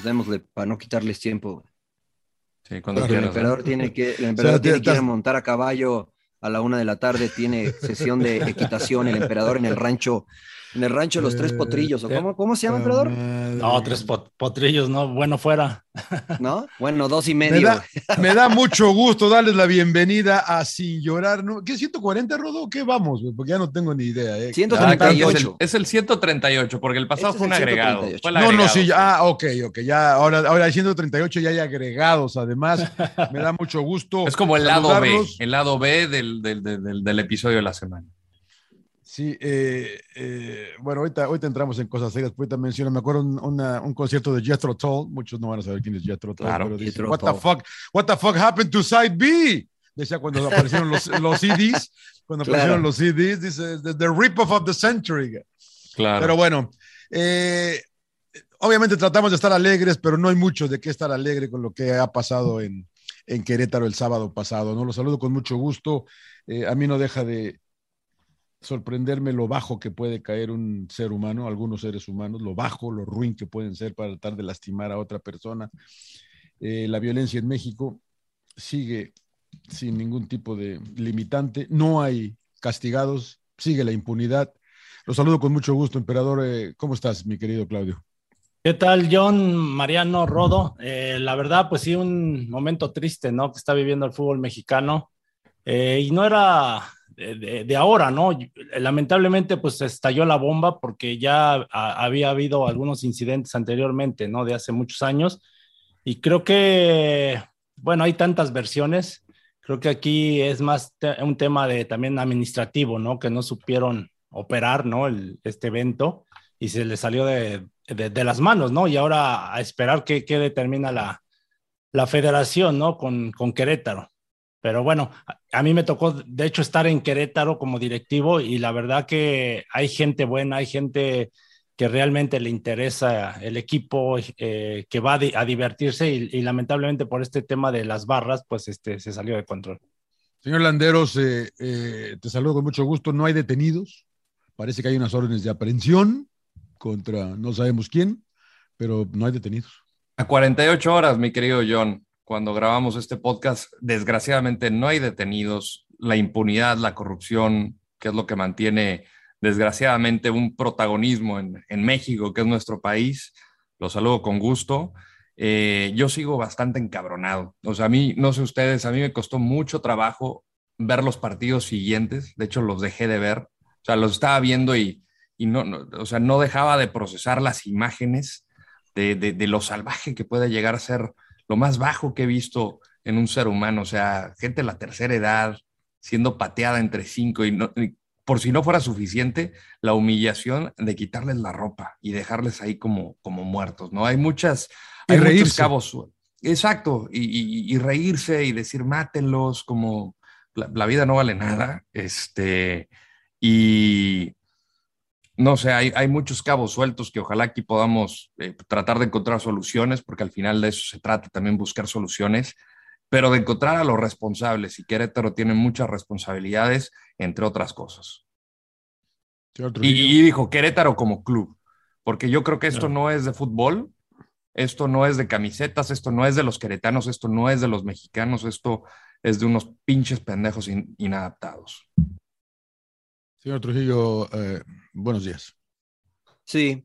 Pues démosle para no quitarles tiempo. Sí, cuando Porque el quieras. emperador tiene que, el emperador tiene que ir a montar a caballo a la una de la tarde, tiene sesión de equitación el emperador en el rancho, en el rancho de los tres potrillos. ¿o cómo, ¿Cómo se llama, emperador? No, tres pot- potrillos, no, bueno fuera. ¿No? Bueno, dos y Me medio. da, me da mucho gusto darles la bienvenida a Sin Llorar. ¿no? ¿Qué 140, Rodo? ¿Qué vamos? Porque ya no tengo ni idea. ¿eh? Ah, que 138. es, el, es el 138, porque el pasado Este fue un el agregado. 138. Fue el No, no, sí, ya- ah, ok, ok, ya, ahora, ahora hay 138 ya hay agregados, además, me da mucho gusto. Es como el lado B, el lado B del, del, del, del- del episodio de la semana. Sí, eh, eh, bueno, ahorita, ahorita entramos en cosas serias, ahorita menciono, me acuerdo un, una- un concierto de Jethro Tull, muchos no van a saber quién es Jethro Tull, Claro, pero dice, Jethro what the Tull. fuck, what the fuck happened to Side B? Decía cuando aparecieron los, los CDs, cuando Claro. aparecieron los CDs, dice, the, the rip-off of the century. Claro. Pero bueno, eh, obviamente tratamos de estar alegres, pero no hay mucho de qué estar alegre con lo que ha pasado en, en Querétaro el sábado pasado. ¿no? Los saludo con mucho gusto. Eh, a mí no deja de sorprenderme lo bajo que puede caer un ser humano, algunos seres humanos, lo bajo, lo ruin que pueden ser para tratar de lastimar a otra persona. Eh, la violencia en México sigue sin ningún tipo de limitante, no hay castigados, sigue la impunidad. Los saludo con mucho gusto, emperador. Eh, ¿Cómo estás, mi querido Claudio? ¿Qué tal, John, Mariano, Rodo? Eh, la verdad, pues sí, un momento triste, ¿no? Que está viviendo el fútbol mexicano. Y no era de, ahora, ¿no? Lamentablemente, pues estalló la bomba porque ya había habido algunos incidentes anteriormente, ¿no? De hace muchos años. Y creo que, bueno, hay tantas versiones. Creo que aquí es más un tema de también administrativo, ¿no? Que no supieron operar, ¿no? El, este evento y se le salió de, de- las manos, ¿no? Y ahora a esperar qué determina la, la federación, ¿no? Con, con Querétaro. Pero bueno, a, mí me tocó, de hecho, estar en Querétaro como directivo y la verdad que hay gente buena, hay gente que realmente le interesa el equipo, eh, que va a, di- a divertirse y, y lamentablemente por este tema de las barras, pues este, se salió de control. Señor Landeros, eh, eh, te saludo con mucho gusto. No hay detenidos. Parece que hay unas órdenes de aprehensión contra no sabemos quién, pero no hay detenidos. A 48 horas, mi querido John, cuando grabamos este podcast, desgraciadamente no hay detenidos. La impunidad, la corrupción, que es lo que mantiene desgraciadamente un protagonismo en, en México, que es nuestro país. Lo saludo con gusto. Eh, yo sigo bastante encabronado. O sea, a mí, no sé ustedes, a mí me costó mucho trabajo ver los partidos siguientes. De hecho, los dejé de ver. O sea, los estaba viendo y, y no, no, o sea, no dejaba de procesar las imágenes de, de, de, lo salvaje que puede llegar a ser lo más bajo que he visto en un ser humano. O sea, gente de la tercera edad siendo pateada entre cinco y, no, y por si no fuera suficiente, la humillación de quitarles la ropa y dejarles ahí como, como muertos, ¿no? Hay muchas, hay reírse. muchos cabos. Exacto, y, y, y reírse y decir mátenlos, como la, la, vida no vale nada. Este, y no sé, hay, hay muchos cabos sueltos que ojalá aquí podamos eh, tratar de encontrar soluciones, porque al final de eso se trata también buscar soluciones, pero de encontrar a los responsables. Y Querétaro tiene muchas responsabilidades, entre otras cosas. Y, y, dijo Querétaro como club, porque yo creo que esto no. no es de fútbol, esto no es de camisetas, esto no es de los queretanos, esto no es de los mexicanos, esto es de unos pinches pendejos in, inadaptados. Señor Trujillo, eh, buenos días. Sí.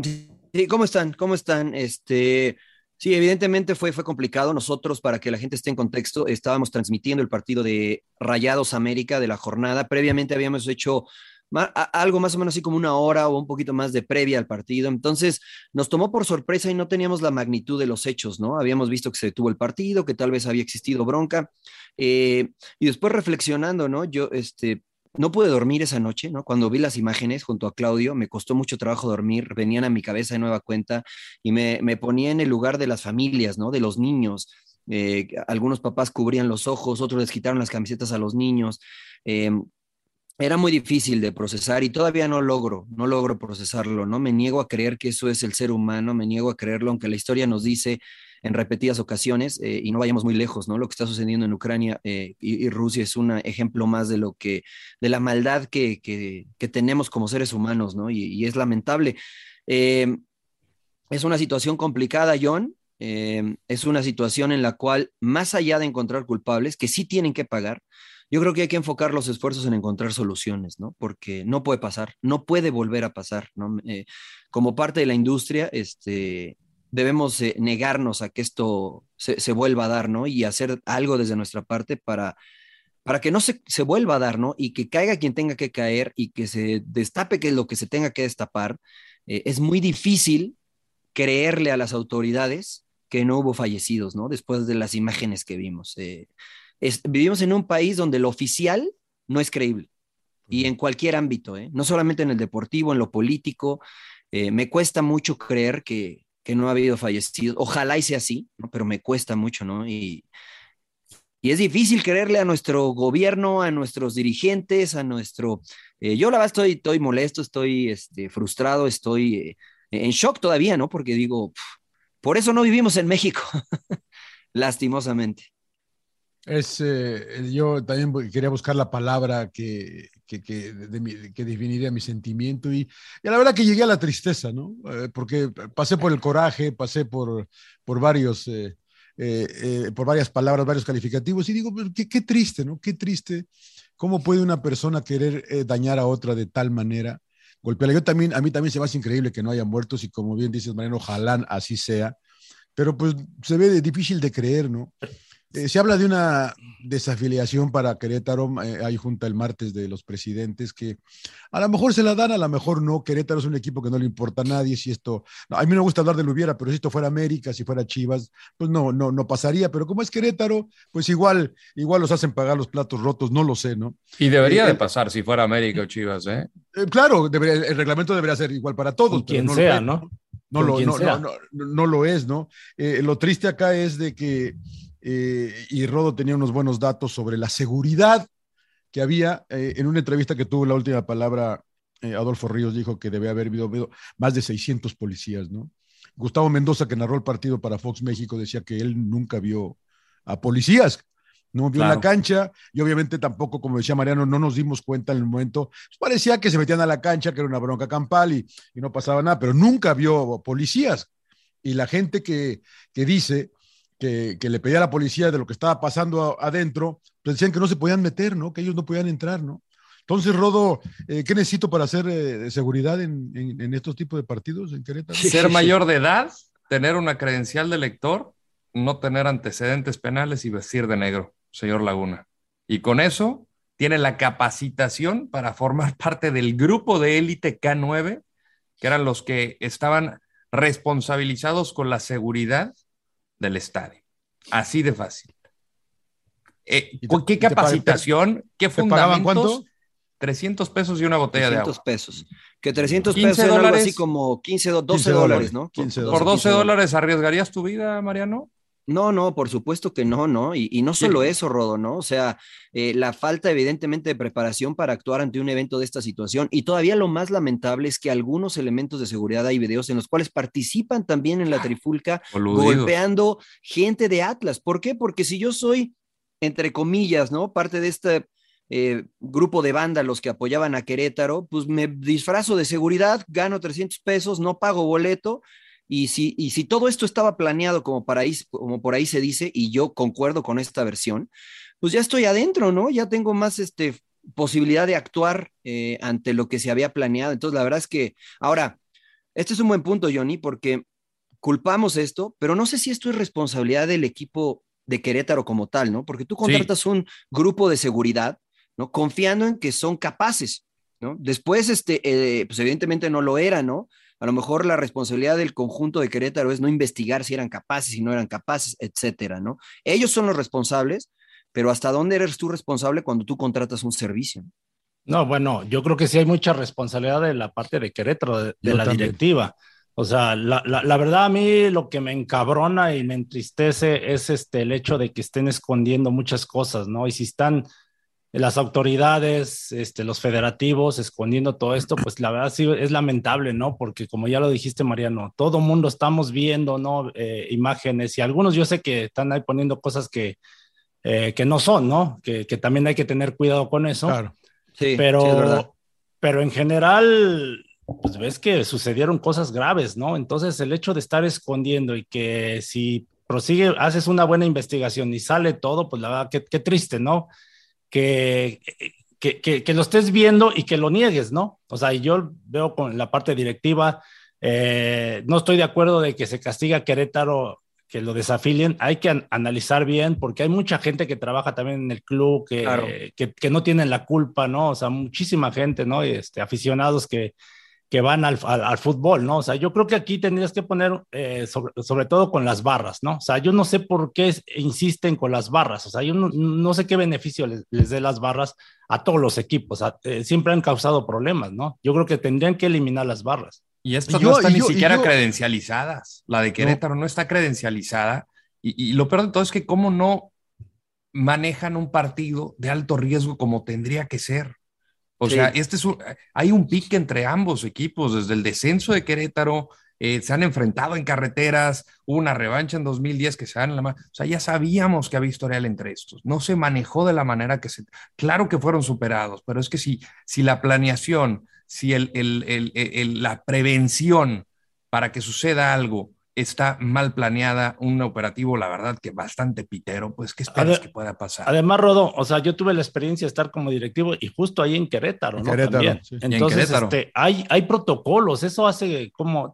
sí, ¿cómo están? ¿Cómo están? Este, sí, evidentemente fue, fue complicado. Nosotros, para que la gente esté en contexto, estábamos transmitiendo el partido de Rayados América de la jornada. Previamente habíamos hecho algo más o menos así como una hora o un poquito más de previa al partido. Entonces nos tomó por sorpresa y no teníamos la magnitud de los hechos, ¿no? Habíamos visto que se detuvo el partido, que tal vez había existido bronca. Eh, y después reflexionando, ¿no? Yo, este, no pude dormir esa noche, ¿no? Cuando vi las imágenes junto a Claudio, me costó mucho trabajo dormir, venían a mi cabeza de nueva cuenta y me, me ponía en el lugar de las familias, ¿no? De los niños. Eh, algunos papás cubrían los ojos, otros les quitaron las camisetas a los niños. Em, era muy difícil de procesar y todavía no logro, no logro procesarlo, ¿no? Me niego a creer que eso es el ser humano, me niego a creerlo, aunque la historia nos dice en repetidas ocasiones, eh, y no vayamos muy lejos, ¿no? Lo que está sucediendo en Ucrania eh, y, Rusia es un ejemplo más de lo que, de la maldad que, que, tenemos como seres humanos, ¿no? Y, es lamentable. Eh, es una situación complicada, John. es una situación en la cual, más allá de encontrar culpables, que sí tienen que pagar, yo creo que hay que enfocar los esfuerzos en encontrar soluciones, ¿no? Porque no puede pasar, no puede volver a pasar, ¿no? Como parte de la industria, este, debemos eh, negarnos a que esto se, vuelva a dar, ¿no? Y hacer algo desde nuestra parte para, para que no se, se, vuelva a dar, ¿no? Y que caiga quien tenga que caer y que se destape que lo que se tenga que destapar. Eh, es muy difícil creerle a las autoridades que no hubo fallecidos, ¿no? Después de las imágenes que vimos vivimos en un país donde lo oficial no es creíble. Y en cualquier ámbito, ¿eh? no solamente en el deportivo, en lo político. Eh, me cuesta mucho creer que, no ha habido fallecidos. Ojalá y sea así, pero me cuesta mucho, ¿no? Y, y es difícil creerle a nuestro gobierno, a nuestros dirigentes, a nuestro... Eh, yo la verdad estoy, estoy molesto, estoy este, frustrado, estoy en shock todavía, ¿no? Porque digo, por eso no vivimos en México, lastimosamente. Es, eh, yo también quería buscar la palabra que, que, que, definiría mi sentimiento y, y, la verdad que llegué a la tristeza, ¿no? Eh, porque pasé por el coraje, pasé por, por varios, eh, por varias palabras, varios calificativos y digo, pues, qué, qué, triste, ¿no? Qué triste. ¿Cómo puede una persona querer dañar a otra de tal manera? Golpearla. Yo también, a mí también se me hace increíble que no haya muertos y como bien dices, Mariano, ojalá así sea. Pero pues se ve difícil de creer, ¿no? Eh, se habla de una desafiliación para Querétaro, eh, hay junta el martes de los presidentes que a lo mejor se la dan, a lo mejor no. Querétaro es un equipo que no le importa a nadie. Si esto, a mí no me gusta hablar de lo hubiera, pero si esto fuera América, si fuera Chivas, pues no, no, no pasaría. Pero como es Querétaro, pues igual, igual los hacen pagar los platos rotos, no lo sé, ¿no? Y debería eh, de pasar si fuera América o Chivas, ¿eh? claro, el reglamento debería ser igual para todos. Quien sea, ¿no? No lo, no, no, no, lo es, ¿no? lo triste acá es de que eh, y Rodo tenía unos buenos datos sobre la seguridad que había. Eh, en una entrevista que tuvo la última palabra, eh, Adolfo Ríos dijo que debe haber habido, más de 600 policías, ¿no? Gustavo Mendoza, que narró el partido para Fox México, decía que él nunca vio a policías, no vio en la cancha y obviamente tampoco, como decía Mariano, no nos dimos cuenta en el momento. Pues parecía que se metían a la cancha, que era una bronca campal y, y no pasaba nada, pero nunca vio policías. Y la gente que, que dice que, le pedía a la policía de lo que estaba pasando adentro, pues decían que no se podían meter, ¿no? Que ellos no podían entrar, ¿no? Entonces, Rodo, eh, ¿qué necesito para hacer eh, seguridad en, estos tipos de partidos en Querétaro? Ser mayor de edad, tener una credencial de lector, no tener antecedentes penales y vestir de negro, señor Laguna. Y con eso tiene la capacitación para formar parte del grupo de élite K9, que eran los que estaban responsabilizados con la seguridad del estadio. Así de fácil. Eh, ¿Qué capacitación? ¿Qué fundamentos? cuánto? 300 pesos y una botella de agua. 300 pesos. Que 300 pesos es algo así como 15, 12 dólares, ¿no? ¿Por 12 dólares arriesgarías tu vida, Mariano? No, no, por supuesto que no, ¿no? Y, no solo eso, Rodo, ¿no? O sea, eh, la falta evidentemente de preparación para actuar ante un evento de esta situación. Y todavía lo más lamentable es que algunos elementos de seguridad hay videos en los cuales participan también en la trifulca golpeando gente de Atlas. ¿Por qué? Porque si yo soy, entre comillas, ¿no? Parte de este eh, grupo de vándalos que apoyaban a Querétaro, pues me disfrazo de seguridad, gano 300 pesos, no pago boleto y si, y si todo esto estaba planeado como, para ahí, como por ahí se dice, y yo concuerdo con esta versión, pues ya estoy adentro, ¿no? Ya tengo más, este, posibilidad de actuar eh, ante lo que se había planeado. Entonces, la verdad es que ahora, este es un buen punto, Johnny, porque culpamos esto, pero no sé si esto es responsabilidad del equipo de Querétaro como tal, ¿no? Porque tú contratas un grupo de seguridad, ¿no? Confiando en que son capaces, ¿no? Después, este, eh, pues evidentemente no lo era, ¿no? A lo mejor la responsabilidad del conjunto de Querétaro es no investigar si eran capaces, si no eran capaces, etcétera, ¿no? Ellos son los responsables, pero ¿hasta dónde eres tú responsable cuando tú contratas un servicio? No, bueno, yo creo que sí hay mucha responsabilidad de la parte de Querétaro, de, la directiva. O sea, la, la, verdad a mí lo que me encabrona y me entristece es este, el hecho de que estén escondiendo muchas cosas, ¿no? Y si están las autoridades, este, los federativos escondiendo todo esto, pues la verdad sí es lamentable, ¿no? Porque como ya lo dijiste, Mariano, todo mundo estamos viendo, ¿no? Eh, imágenes y algunos yo sé que están ahí poniendo cosas que, eh, que no son, ¿no? Que, que, también hay que tener cuidado con eso. Claro. Sí, pero, pero en general pues ves que sucedieron cosas graves, ¿no? Entonces el hecho de estar escondiendo y que si prosigue, haces una buena investigación y sale todo, pues la verdad, qué, qué triste, ¿no? Que, que, que, lo estés viendo y que lo niegues, ¿no? O sea, yo veo con la parte directiva, eh, no estoy de acuerdo de que se castiga a Querétaro que lo desafilien, hay que analizar bien porque hay mucha gente que trabaja también en el club que, que, que, no tienen la culpa, ¿no? O sea, muchísima gente, ¿no? Este, aficionados que, que van al, al, fútbol, ¿no? O sea, yo creo que aquí tendrías que poner, eh, sobre, sobre, todo con las barras, ¿no? O sea, yo no sé por qué insisten con las barras, o sea, yo no, no sé qué beneficio les, les, dé las barras a todos los equipos, eh, siempre han causado problemas, ¿no? Yo creo que tendrían que eliminar las barras. Y estas no están ni siquiera credencializadas, la de Querétaro no, está credencializada, y, y lo peor de todo es que cómo no manejan un partido de alto riesgo como tendría que ser. O sea, este es hay un pique entre ambos equipos, desde el descenso de Querétaro, eh, se han enfrentado en carreteras, hubo una revancha en 2010 que se dan en la mano. O sea, ya sabíamos que había historial entre estos. No se manejó de la manera que se. Claro que fueron superados, pero es que si, si la planeación, si el, el, la prevención para que suceda algo está mal planeada, un operativo, la verdad que bastante pitero, pues ¿qué esperas que pueda pasar? Además, Rodo, o sea, yo tuve la experiencia de estar como directivo y justo ahí en Querétaro, ¿no? Querétaro, Entonces, Este, hay, hay protocolos, eso hace como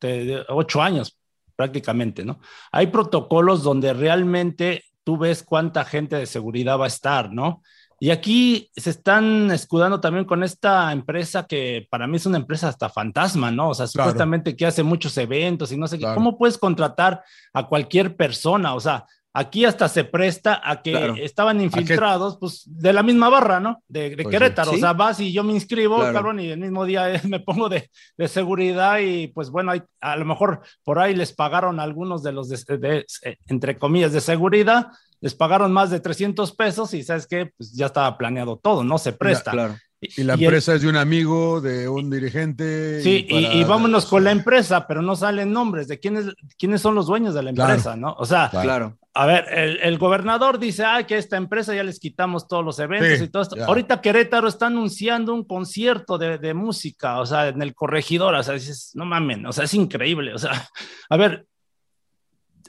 ocho años prácticamente, ¿no? Hay protocolos donde realmente tú ves cuánta gente de seguridad va a estar, ¿no? Y aquí se están escudando también con esta empresa que para mí es una empresa hasta fantasma, ¿no? O sea, supuestamente que hace muchos eventos y no sé qué. ¿Cómo puedes contratar a cualquier persona? O sea, aquí hasta se presta a que estaban infiltrados, pues de la misma barra, ¿no? De, pues Querétaro. O sea, vas y yo me inscribo, cabrón, y el mismo día me pongo de, de seguridad y pues bueno, hay, a lo mejor por ahí les pagaron algunos de los, de, entre comillas, de seguridad les pagaron más de 300 pesos y sabes qué, pues ya estaba planeado todo, no se presta. claro. Y la empresa es de un amigo, de un dirigente. Sí, y, vámonos con la empresa, pero no salen nombres de quiénes, quiénes son los dueños de la empresa, ¿no? O sea, claro. a ver, el, gobernador dice, ah, que esta empresa ya les quitamos todos los eventos y todo esto. Ahorita Querétaro está anunciando un concierto de, de, música, o sea, en el corregidor, o sea, dices, no mamen, o sea, es increíble, o sea, a ver,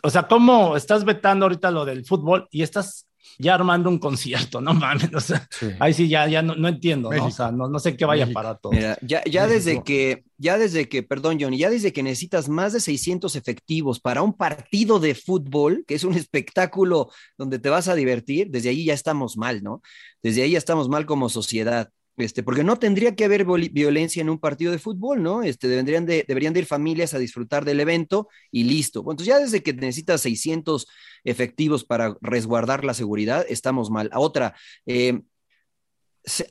o sea, ¿cómo estás vetando ahorita lo del fútbol y estás ya armando un concierto? No mames, o sea, ahí sí ya, ya no, entiendo, ¿no? O sea, no, sé qué vaya para todo. Mira, ya, ya desde que, ya desde que, perdón, Johnny, ya desde que necesitas más de 600 efectivos para un partido de fútbol, que es un espectáculo donde te vas a divertir, desde ahí ya estamos mal, ¿no? Desde ahí ya estamos mal como sociedad. Este, porque no tendría que haber violencia en un partido de fútbol, ¿no? Este, deberían, de, deberían de ir familias a disfrutar del evento y listo. entonces ya desde que necesitas 600 efectivos para resguardar la seguridad, estamos mal. A otra, eh,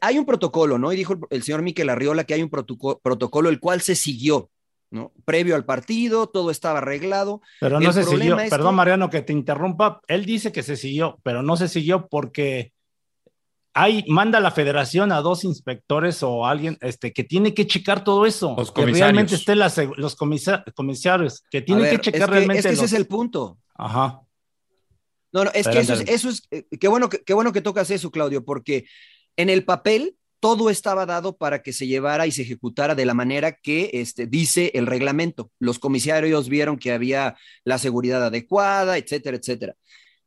hay un protocolo, ¿no? Y dijo el señor Miquel Arriola que hay un protocolo el cual se siguió, ¿no? Previo al partido, todo estaba arreglado. Pero no se siguió, perdón Mariano que te interrumpa, él dice que se siguió, pero no se siguió porque hay, manda la federación a dos inspectores o alguien este, que tiene que checar todo eso. Los que realmente esté los comisarios, que tienen que checar realmente. Es que ese es el punto. Ajá. No, no, es que eso es, eso es eh, qué, bueno que, qué bueno que tocas eso, Claudio, porque en el papel todo estaba dado para que se llevara y se ejecutara de la manera que este, dice el reglamento. Los comisarios vieron que había la seguridad adecuada, etcétera, etcétera.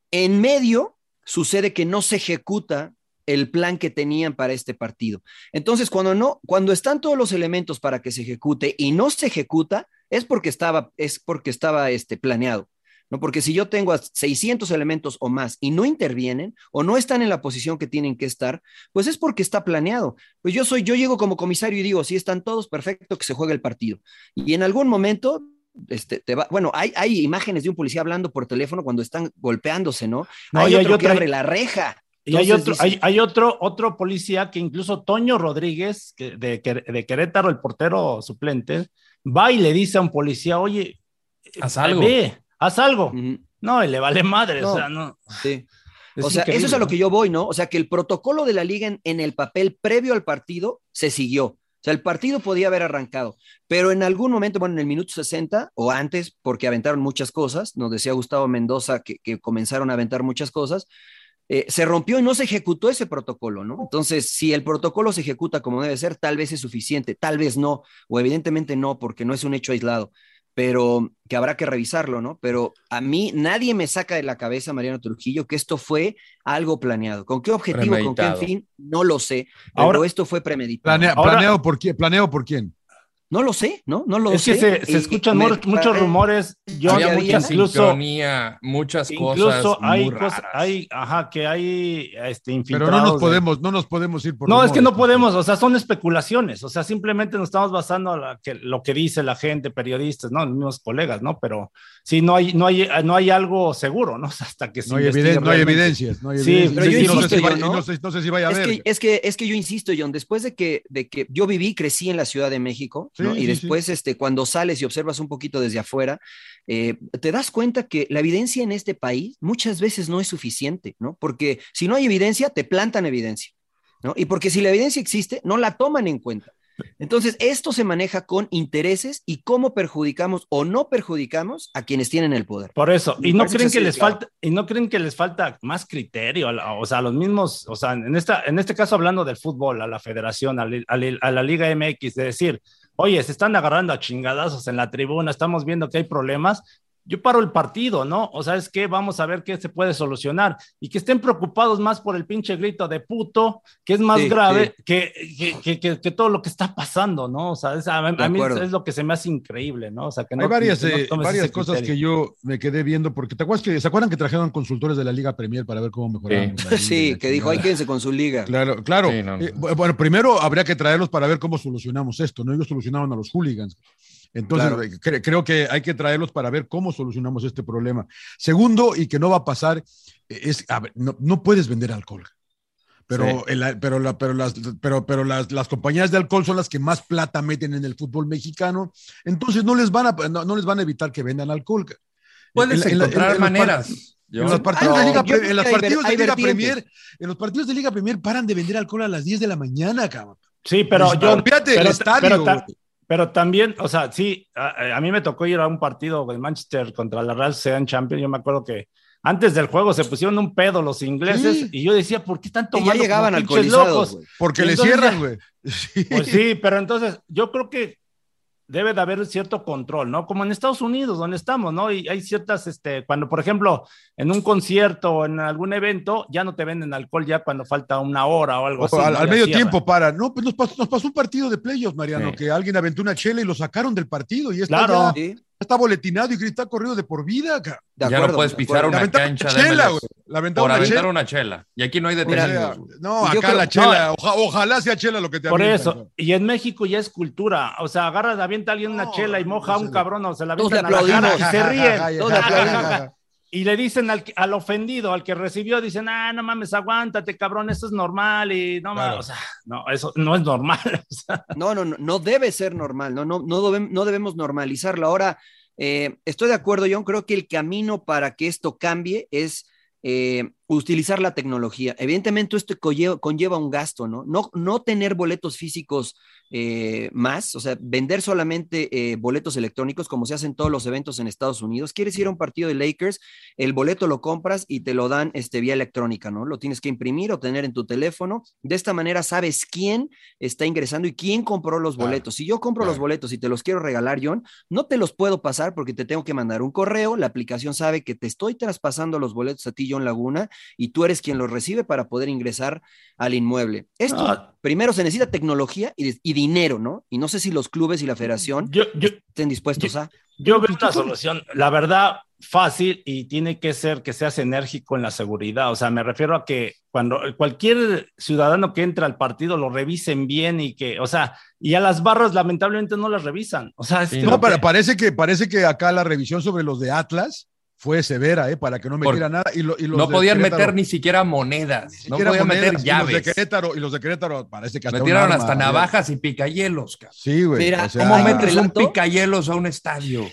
En medio sucede que no se ejecuta el plan que tenían para este partido. Entonces, cuando no, cuando están todos los elementos para que se ejecute y no se ejecuta, es porque estaba, es porque estaba este, planeado. ¿no? Porque si yo tengo 600 elementos o más y no intervienen o no están en la posición que tienen que estar, pues es porque está planeado. Pues yo soy, yo llego como comisario y digo, si están todos, perfecto, que se juegue el partido. Y en algún momento este, te va, bueno, hay, hay imágenes de un policía hablando por teléfono cuando están golpeándose, ¿no? hay, otro que abre la reja. Y hay otro, hay, otro, otro policía que incluso Toño Rodríguez, de, de, Querétaro, el portero suplente, va y le dice a un policía, oye, haz algo. Ve, haz algo. No, y le vale madre, o sea, no. Sí. o sea, eso es a lo que yo voy, ¿no? O sea, que el protocolo de la liga en, en, el papel previo al partido se siguió. O sea, el partido podía haber arrancado, pero en algún momento, bueno, en el minuto 60 o antes, porque aventaron muchas cosas, nos decía Gustavo Mendoza que, que comenzaron a aventar muchas cosas, eh, se rompió y no se ejecutó ese protocolo, ¿no? Entonces, si el protocolo se ejecuta como debe ser, tal vez es suficiente, tal vez no, o evidentemente no, porque no es un hecho aislado, pero que habrá que revisarlo, ¿no? Pero a mí nadie me saca de la cabeza, Mariano Trujillo, que esto fue algo planeado. ¿Con qué objetivo, con qué fin? No lo sé, pero Ahora, esto fue premeditado. ¿Planeado por quién? ¿Planeado por quién? No lo sé, ¿no? No lo es sé. Es que se, escuchan muchos rumores. Yo Había mucha sincronía, muchas cosas. Incluso hay cosas, hay, ajá, que hay este, infiltrados. Pero no nos podemos, no nos podemos ir por. No, es que no podemos, o sea, son especulaciones, o sea, simplemente nos estamos basando en la, que, lo que dice la gente, periodistas, no, los colegas, ¿no? Pero sí, no hay, no hay, no hay algo seguro, ¿no? Hasta que no hay, no hay evidencias, no hay Sí, pero yo insisto, no, sé, si vaya a es ver. Que, es que, es que yo insisto, John, después de que, de que yo viví, crecí en la Ciudad de México, ¿no? y después, este, cuando sales y observas un poquito desde afuera, eh, te das cuenta que la evidencia en este país muchas veces no es suficiente, ¿no? Porque si no hay evidencia, te plantan evidencia, ¿no? Y porque si la evidencia existe, no la toman en cuenta. Entonces, esto se maneja con intereses y cómo perjudicamos o no perjudicamos a quienes tienen el poder. Por eso, y no creen que les falta y no creen que les falta más criterio, o sea, los mismos, o sea, en esta en este caso hablando del fútbol, a la Federación, a, a la Liga MX, de decir, oye, se están agarrando a chingadazos en la tribuna, estamos viendo que hay problemas, yo paro el partido, ¿no? O sea, es que vamos a ver qué se puede solucionar y que estén preocupados más por el pinche grito de puto, que es más grave Que, que, que, que, todo lo que está pasando, ¿no? O sea, a, mí es lo que se me hace increíble, ¿no? O sea, que no, Hay varias, eh, varias cosas que yo me quedé viendo, porque ¿te acuerdas que se acuerdan que trajeron consultores de la Liga Premier para ver cómo mejorar? Sí, que dijo, hay quédense con su liga. Claro, claro. Eh, bueno, primero habría que traerlos para ver cómo solucionamos esto, ¿no? Ellos solucionaron a los hooligans. Entonces, creo que hay que traerlos para ver cómo solucionamos este problema. Segundo, y que no va a pasar, es, a ver, no, puedes vender alcohol. Pero, pero, la, pero, las, pero, pero las, las, compañías de alcohol son las que más plata meten en el fútbol mexicano, entonces no les van a, no, les van a evitar que vendan alcohol. Puedes encontrar maneras. En los partidos, de, Liga, en los partidos de Liga Premier, en los partidos de Liga Premier paran de vender alcohol a las 10 de la mañana, cabrón. Sí, pero yo. Fíjate, el estadio. Pero también, o sea, sí, a, mí me tocó ir a un partido de Manchester contra la Real Sociedad Champions. Yo me acuerdo que antes del juego se pusieron un pedo los ingleses y yo decía, ¿por qué están tomando? ya llegaban alcoholizados. Porque le cierran, güey. Pues sí, pero entonces yo creo que debe de haber cierto control, ¿no? Como en Estados Unidos, donde estamos, ¿no? Y hay ciertas, este, cuando, por ejemplo, en un concierto o en algún evento, ya no te venden alcohol ya cuando falta una hora o algo así. Al, medio tiempo para. No, pues nos pasó, un partido de playoffs, Mariano, que alguien aventó una chela y lo sacaron del partido y está claro. ya, está boletinado y está corrido de por vida. De ya no puedes pisar una cancha chela, de la por una aventar una chela. Y aquí no hay detenidos. No, acá la chela, ojalá sea chela lo que te Por eso, y en México ya es cultura. O sea, agarras, avienta alguien una chela y moja a un cabrón o se la avientan a la cara y se ríen. Y le dicen al, al, ofendido, al que recibió, dicen, ah, no mames, aguántate, cabrón, eso es normal. Y no mames, o sea, no, eso no es normal. No, no, no, no debe ser normal, no, no, no, debemos, no debemos normalizarlo. Ahora, eh, estoy de acuerdo, John, creo que el camino para que esto cambie es eh, utilizar la tecnología. Evidentemente esto conlleva, un gasto, ¿no? ¿no? No tener boletos físicos eh, más, o sea, vender solamente eh, boletos electrónicos como se hacen todos los eventos en Estados Unidos. Quieres ir a un partido de Lakers, el boleto lo compras y te lo dan este, vía electrónica, ¿no? Lo tienes que imprimir o tener en tu teléfono. De esta manera sabes quién está ingresando y quién compró los boletos. Si yo compro los boletos y te los quiero regalar, John, no te los puedo pasar porque te tengo que mandar un correo. La aplicación sabe que te estoy traspasando los boletos a ti, John Laguna, y tú eres quien los recibe para poder ingresar al inmueble. Esto, Ah. primero se necesita tecnología y, y dinero, ¿no? Y no sé si los clubes y la federación Yo, yo, estén dispuestos a... yo veo una solución, la verdad, fácil y tiene que ser que seas enérgico en la seguridad. O sea, me refiero a que cuando cualquier ciudadano que entra al partido lo revisen bien y que, o sea, y a las barras lamentablemente no las revisan. O sea, es Sí, que No, que- parece que, parece que acá la revisión sobre los de Atlas fue severa, ¿eh? Para que no Por- metiera nada. Y, lo- y los No podían meter ni siquiera monedas, ni no podían monedas, meter y Los de llaves. Querétaro, y los de Querétaro parece que hasta Metieron arma hasta había. navajas y picahielos. cabrón. Sí, güey. Mira, o sea, ¿Cómo metes un relato? picahielos a un estadio?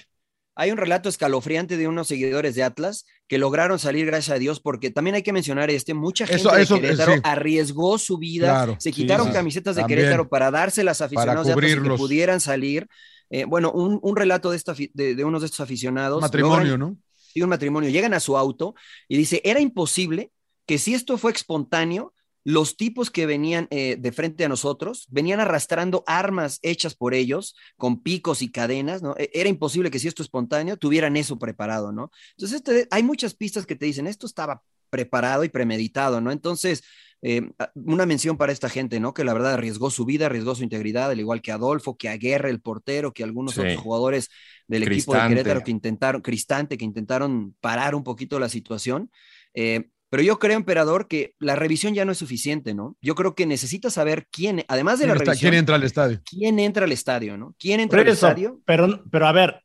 Hay un relato escalofriante de unos seguidores de Atlas que lograron salir, gracias a Dios, porque también hay que mencionar este, mucha gente Eso- de eso, eh, Querétaro sí. arriesgó su vida, Claro. se quitaron sí. camisetas de También. Querétaro para dárselas a aficionados de Atlas que pudieran salir. Eh, bueno, un, un relato de, esta, de, de unos de estos aficionados. matrimonio, logran- ¿no? Sí, un matrimonio, llegan a su auto y dice, era imposible que si esto fue espontáneo, los tipos que venían eh, de frente a nosotros venían arrastrando armas hechas por ellos, con picos y cadenas, ¿no? E- Era imposible que si esto es espontáneo, tuvieran eso preparado, ¿no? Entonces, este- hay muchas pistas que te dicen, esto estaba preparado y premeditado, ¿no? Entonces, eh, una mención para esta gente, ¿no? Que la verdad arriesgó su vida, arriesgó su integridad, al igual que Adolfo, que Aguerre, el portero, que algunos Sí. otros jugadores del equipo de. Querétaro que intentaron, Cristante, que intentaron parar un poquito la situación. Eh, pero yo creo, emperador, que la revisión ya no es suficiente, ¿no? Yo creo que necesitas saber quién, además de ¿Quién, la está- revisión, quién entra al estadio? quién entra al estadio, ¿no? ¿Quién entra Por al eso, estadio? pero, pero a ver,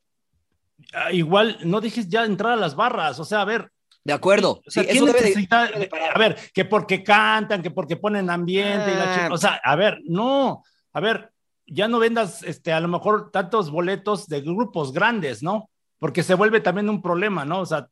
ah, igual no dejes ya entrar a las barras, o sea, a ver, De acuerdo. O sea, sí, ¿quién eso debe necesita- de a ver, que porque cantan, que porque ponen ambiente, y la Ah. o sea, a ver, no, a ver, ya no vendas, este, a lo mejor tantos boletos de grupos grandes, ¿no? Porque se vuelve también un problema, ¿no? O sea,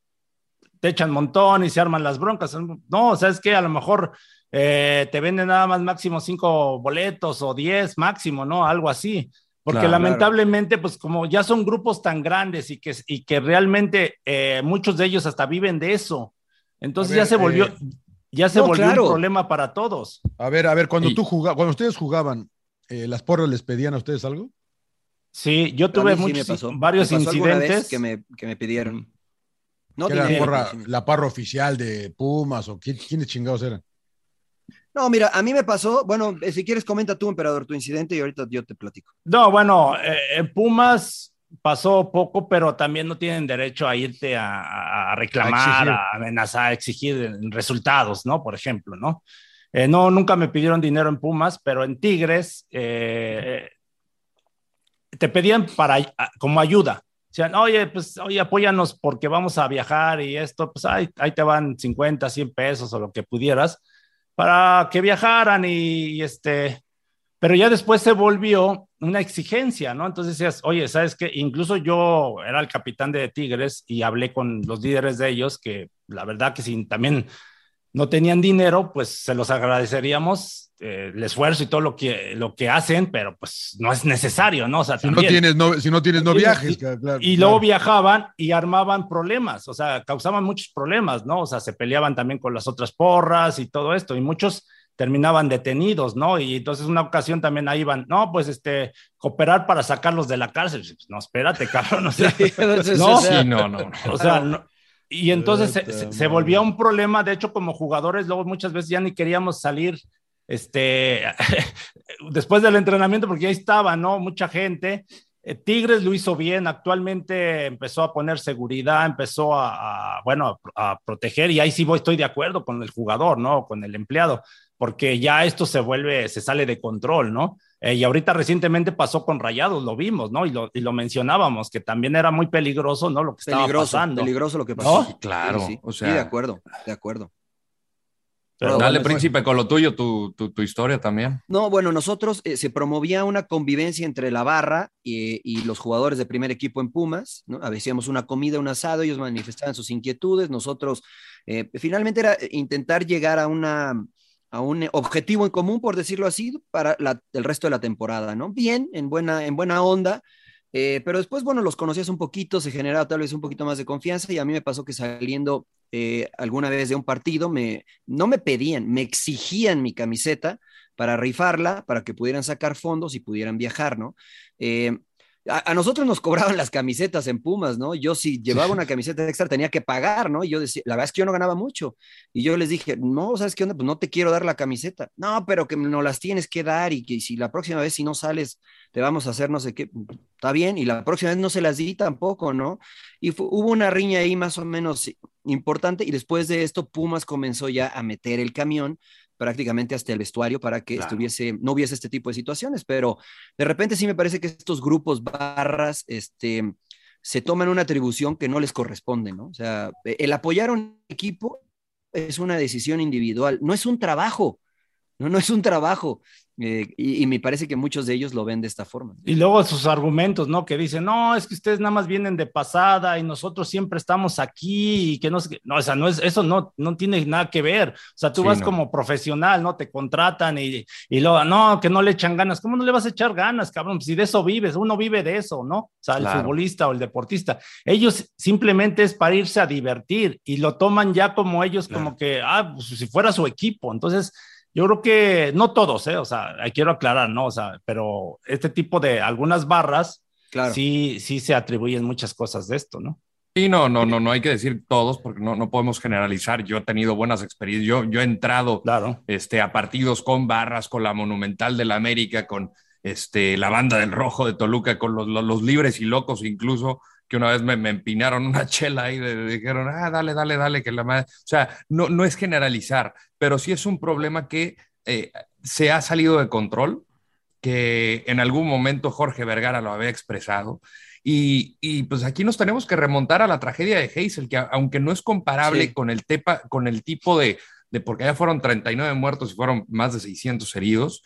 te echan montón y se arman las broncas. No, o sea, es que a lo mejor eh, te venden nada más máximo cinco boletos o diez máximo, ¿no? Algo así. Porque Claro. lamentablemente, pues como ya son grupos tan grandes y que, y que realmente eh, muchos de ellos hasta viven de eso. Entonces A ver, ya se volvió, eh, ya se no, volvió claro. un problema para todos. A ver, a ver, cuando Y- tú jugabas, cuando ustedes jugaban, eh, ¿las porras les pedían a ustedes algo? Sí, yo tuve sí muchos, pasó. varios Me pasó alguna vez incidentes. que me, que me pidieron. No, ¿Que era porra, la parra oficial de Pumas o quién- quiénes chingados eran? No, mira, a mí me pasó, bueno, eh, si quieres comenta tú, emperador, tu incidente y ahorita yo te platico. No, bueno, eh, en Pumas pasó poco, pero también no tienen derecho a irte a, reclamar, A amenazar, a exigir resultados, ¿no? Por ejemplo, ¿no? Eh, no, nunca me pidieron dinero en Pumas, pero en Tigres eh, te pedían para como ayuda. Decían, oye, pues, oye, apóyanos porque vamos a viajar y esto, pues ahí, ahí te van 50, 100 pesos o lo que pudieras para que viajaran y, este, pero ya después se volvió una exigencia, ¿no? Entonces decías, oye, ¿sabes qué? Incluso yo era el capitán de Tigres y hablé con los líderes de ellos que la verdad que si también no tenían dinero, pues se los agradeceríamos eh, el esfuerzo y todo lo que, lo que hacen, pero pues no es necesario, ¿no? O sea, Si no también. tienes, no, si no tienes, no viajes. y- claro, claro, Y luego claro. viajaban y armaban problemas, o sea, causaban muchos problemas, ¿no? O sea, se peleaban también con las otras porras y todo esto, y muchos terminaban detenidos, ¿no? Y entonces una ocasión también ahí iban, no, pues este, cooperar para sacarlos de la cárcel. Pues, No, espérate, cabrón, o sea, Entonces, no, o sea, Sí, no, no. no. o sea, no- y entonces se, se- volvía un problema, de hecho, como jugadores, luego muchas veces ya ni queríamos salir, este, después del entrenamiento, porque ya estaba, ¿no? Mucha gente. Eh, Tigres lo hizo bien, actualmente empezó a poner seguridad, empezó a, a, bueno, a, a proteger, y ahí sí voy, estoy de acuerdo con el jugador, ¿no? Con el empleado, porque ya esto se vuelve, se sale de control, ¿no? Eh, y ahorita recientemente pasó con Rayados, lo vimos, ¿no? Y lo, y lo mencionábamos, que también era muy peligroso, ¿no? Lo que estaba peligroso, pasando. peligroso lo que pasó. ¿No? Claro, Sí, sí. o Sí, sea- de acuerdo, de acuerdo. Pero Dale, bueno, príncipe, con lo tuyo, tu, tu, tu historia también. No, bueno, nosotros eh, se promovía una convivencia entre la barra y, y los jugadores de primer equipo en Pumas, ¿no? Hacíamos una comida, un asado, ellos manifestaban sus inquietudes, nosotros eh, finalmente era intentar llegar a una a un objetivo en común, por decirlo así, para la, el resto de la temporada, ¿no? Bien, en buena, en buena onda, eh, pero después, bueno, los conocías un poquito, se generaba tal vez un poquito más de confianza y a mí me pasó que saliendo eh, alguna vez de un partido, me, no me pedían, me exigían mi camiseta para rifarla, para que pudieran sacar fondos y pudieran viajar, ¿no? Eh, a, nosotros nos cobraban las camisetas en Pumas, ¿no? Yo si llevaba una camiseta extra tenía que pagar, ¿no? Y yo decía, la verdad es que yo no ganaba mucho. Y yo les dije, no, ¿sabes qué onda? Pues no te quiero dar la camiseta. No, pero que no las tienes que dar y que si la próxima vez si no sales te vamos a hacer no sé qué. Está bien, y la próxima vez no se las di tampoco, ¿no? Y hubo una riña ahí más o menos importante y después de esto Pumas comenzó ya a meter el camión prácticamente hasta el vestuario para que estuviese, no hubiese este tipo de situaciones, pero de repente sí me parece que estos grupos barras, este, se toman una atribución que no les corresponde, ¿no? O sea, el apoyar a un equipo es una decisión individual, no es un trabajo, no, no es un trabajo. Eh, y, me parece que muchos de ellos lo ven de esta forma. Y luego sus argumentos, ¿no? Que dicen, no, es que ustedes nada más vienen de pasada y nosotros siempre estamos aquí y que no sé. No, o sea, no es, eso no, no tiene nada que ver. O sea, tú vas como profesional, ¿no? Te contratan y, y luego, no, que no le echan ganas. ¿Cómo no le vas a echar ganas, cabrón? Si de eso vives, uno vive de eso, ¿no? O sea, el futbolista o el deportista. Ellos simplemente es para irse a divertir y lo toman ya como ellos, como que, ah, pues si fuera su equipo. Entonces, yo creo que no todos, ¿eh? O sea, quiero aclarar, ¿no? O sea, pero este tipo de algunas barras, claro. sí, sí se atribuyen muchas cosas de esto, ¿no? Sí, no, no, no, no hay que decir todos porque no, no podemos generalizar. Yo he tenido buenas experiencias. Yo, yo he entrado claro. este, a partidos con barras, con la Monumental de la América, con este, la banda del Rojo de Toluca, con los, los, libres y locos incluso, que una vez me, me empinaron una chela ahí, de, dijeron, ah, dale, dale, dale, que la madre. O sea, no, no es generalizar, pero sí es un problema que eh, se ha salido de control, que en algún momento Jorge Vergara lo había expresado. Y, y, pues aquí nos tenemos que remontar a la tragedia de Hazel, que aunque no es comparable con, el tepa, con el tipo de, de, porque ya fueron 39 muertos y fueron más de 600 heridos,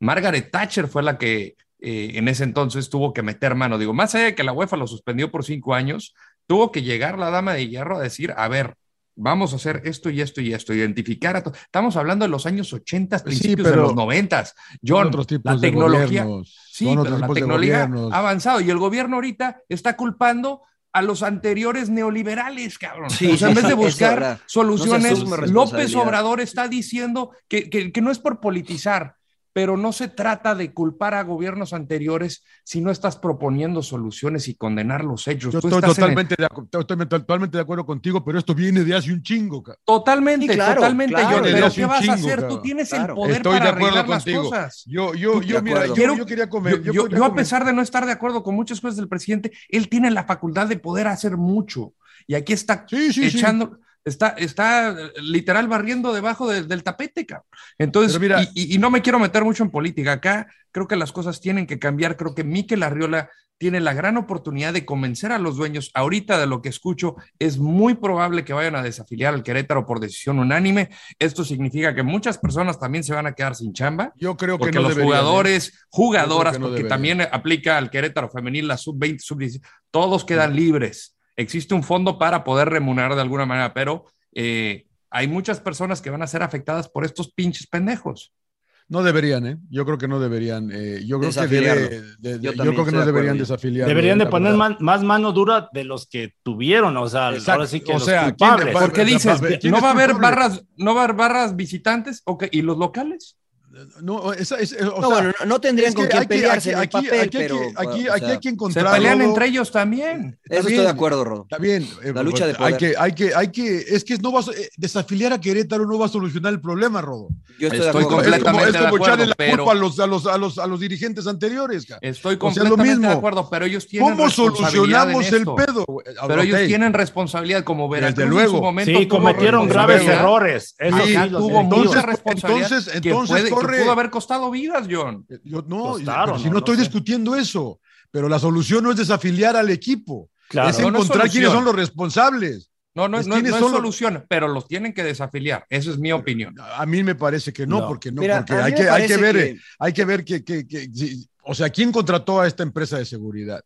Margaret Thatcher fue la que eh, en ese entonces tuvo que meter mano. Digo, más allá de que la UEFA lo suspendió por cinco años, tuvo que llegar la dama de hierro a decir, a ver, vamos a hacer esto y esto y esto, identificar a todos. Estamos hablando de los años 80, principios de los 90. John, la tecnología, sí, pero la tecnología ha avanzado y el gobierno ahorita está culpando a los anteriores neoliberales, cabrón. o sea, en vez de buscar soluciones, López Obrador está diciendo que, que, que no es por politizar, pero no se trata de culpar a gobiernos anteriores si no estás proponiendo soluciones y condenar los hechos. Yo estoy totalmente, de, totalmente de acuerdo contigo, pero esto viene de hace un chingo. Totalmente, totalmente. yo, pero ¿qué vas a hacer? Tú tienes el poder para arreglar las cosas. Yo, yo, yo, mira, yo, quería comer. Yo, a pesar de no estar de acuerdo con muchas cosas del presidente, él tiene la facultad de poder hacer mucho. Y aquí está echando está, está literal barriendo debajo del tapete, cabrón. Entonces, y, no me quiero meter mucho en política. Acá creo que las cosas tienen que cambiar. Creo que Miquel Arriola tiene la gran oportunidad de convencer a los dueños. Ahorita de lo que escucho, es muy probable que vayan a desafiliar al Querétaro por decisión unánime. Esto significa que muchas personas también se van a quedar sin chamba. Yo creo que no los jugadores, ¿eh? jugadoras, porque también aplica al Querétaro femenil, la sub-20, sub-10, todos quedan libres existe un fondo para poder remunerar de alguna manera, pero eh, hay muchas personas que van a ser afectadas por estos pinches pendejos. No deberían, ¿eh? Yo creo que no deberían. Eh, yo, creo que, yo, creo que no deberían desafiliar. Deberían de poner más mano dura de los que tuvieron, o sea, ahora sí que o sea, Porque dices, ¿no va a haber barras, no va a haber barras visitantes? Okay, ¿Y los locales? No, esa, es, o no, sea, no, tendrían con quién pelearse aquí, en el papel, aquí, pero, aquí, aquí hay que encontrar. Se pelean entre ellos también. Eso estoy de acuerdo, Rodo. Está bien. Eh, la lucha de poder. Hay que, hay que, hay que, es que no va a, eh, desafiliar a Querétaro no va a solucionar el problema, Rodo. Yo estoy, estoy de acuerdo. Es como, es como echarle la pero... culpa a los, a, los, a, los, a los dirigentes anteriores. Cara. Estoy completamente o sea, de acuerdo, pero ellos tienen ¿Cómo solucionamos el pedo? Pero ellos tienen responsabilidad como Veracruz Desde luego. en su momento. Sí, cometieron graves errores. Eso sí, tuvo mucha responsabilidad. Entonces, pudo haber costado vidas, John. Eh, yo, no, Costaron, si no, no estoy discutiendo eso, pero la solución no es desafiliar al equipo, claro, es encontrar no quiénes son los responsables. No, no, es, no, no es solución, pero los tienen que desafiliar. Esa es mi opinión. A mí me parece que no, porque no, Mira, porque hay que, hay que ver, que... hay que ver que, que, que, o sea, ¿quién contrató a esta empresa de seguridad?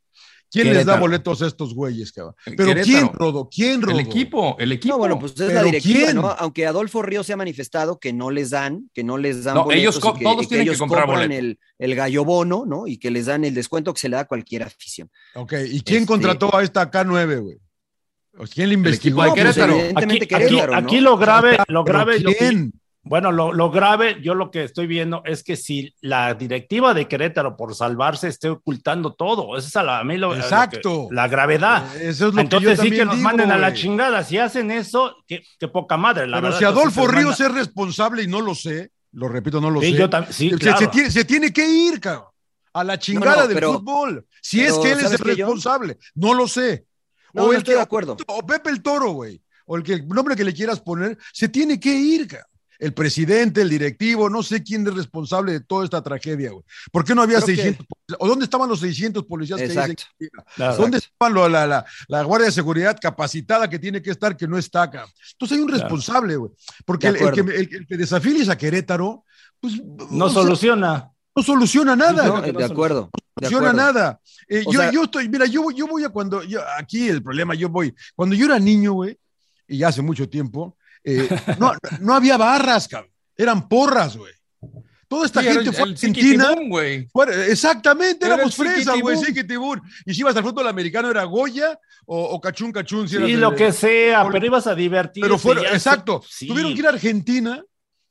¿Quién Querétaro. les da boletos a estos güeyes, cabrón? Pero Querétaro. ¿quién, Rodo? ¿Quién, Rodo? El equipo, el equipo. No, bueno, pues es la directiva, ¿quién? ¿no? Aunque Adolfo Ríos se ha manifestado que no les dan, que no les dan no, boletos. Ellos, que, todos que tienen ellos que comprar boletos. El, el gallo bono, ¿no? Y que les dan el descuento que se le da a cualquier afición. Ok, ¿y quién este... contrató a esta K9, güey? ¿Quién le investigó? No, pues, evidentemente aquí, Querétaro, aquí, ¿no? aquí, lo grave, lo grave, ¿Quién? Bueno, lo, lo, grave, yo lo que estoy viendo es que si la directiva de Querétaro por salvarse esté ocultando todo, esa es la, a mí lo, Exacto. Lo que, la gravedad. Eso es lo Entonces que yo sí que nos digo, manden a la chingada. Si hacen eso, qué, qué poca madre. La Pero verdad, si Adolfo Ríos es responsable y no lo sé, lo repito, no lo Sí, sé. yo sí, se, claro. se tiene, se tiene que ir, cabrón, a la chingada no, del pero- fútbol. Si es que él es ¿sabes el responsable, no lo sé. No, no estoy de acuerdo. O Pepe el Toro, güey, o el, que, el nombre que le quieras poner, se tiene que ir, cabrón. El presidente, el directivo, no sé quién es responsable de toda esta tragedia, güey. ¿Por qué no había Creo que- 600? policías? ¿O dónde estaban los 600 policías que dicen Exacto. que Claro. ¿Dónde estaban lo- la, la, la Guardia de Seguridad capacitada que tiene que estar, que no está acá? Entonces hay un responsable, güey. Porque el, el que, el, el que desafiles a Querétaro, pues No o sea, soluciona. no soluciona nada. No, güey. que de no acuerdo. soluciona acuerdo. nada. Eh, yo, sea- yo estoy, mira, yo, yo voy a cuando, yo, aquí el problema, yo voy, cuando yo era niño, güey, y ya hace mucho tiempo, eh, no, no había barras, cabrón. Eran porras, güey. Toda esta Sí, gente el- fue el Argentina. Güey. Exactamente, Era éramos fresas, güey. Y si ibas al fútbol americano era Goya o, o Cachún Cachún. Si de- lo que sea, Por- pero ibas a divertirte. Pero fueron, exacto, sí. tuvieron que ir a Argentina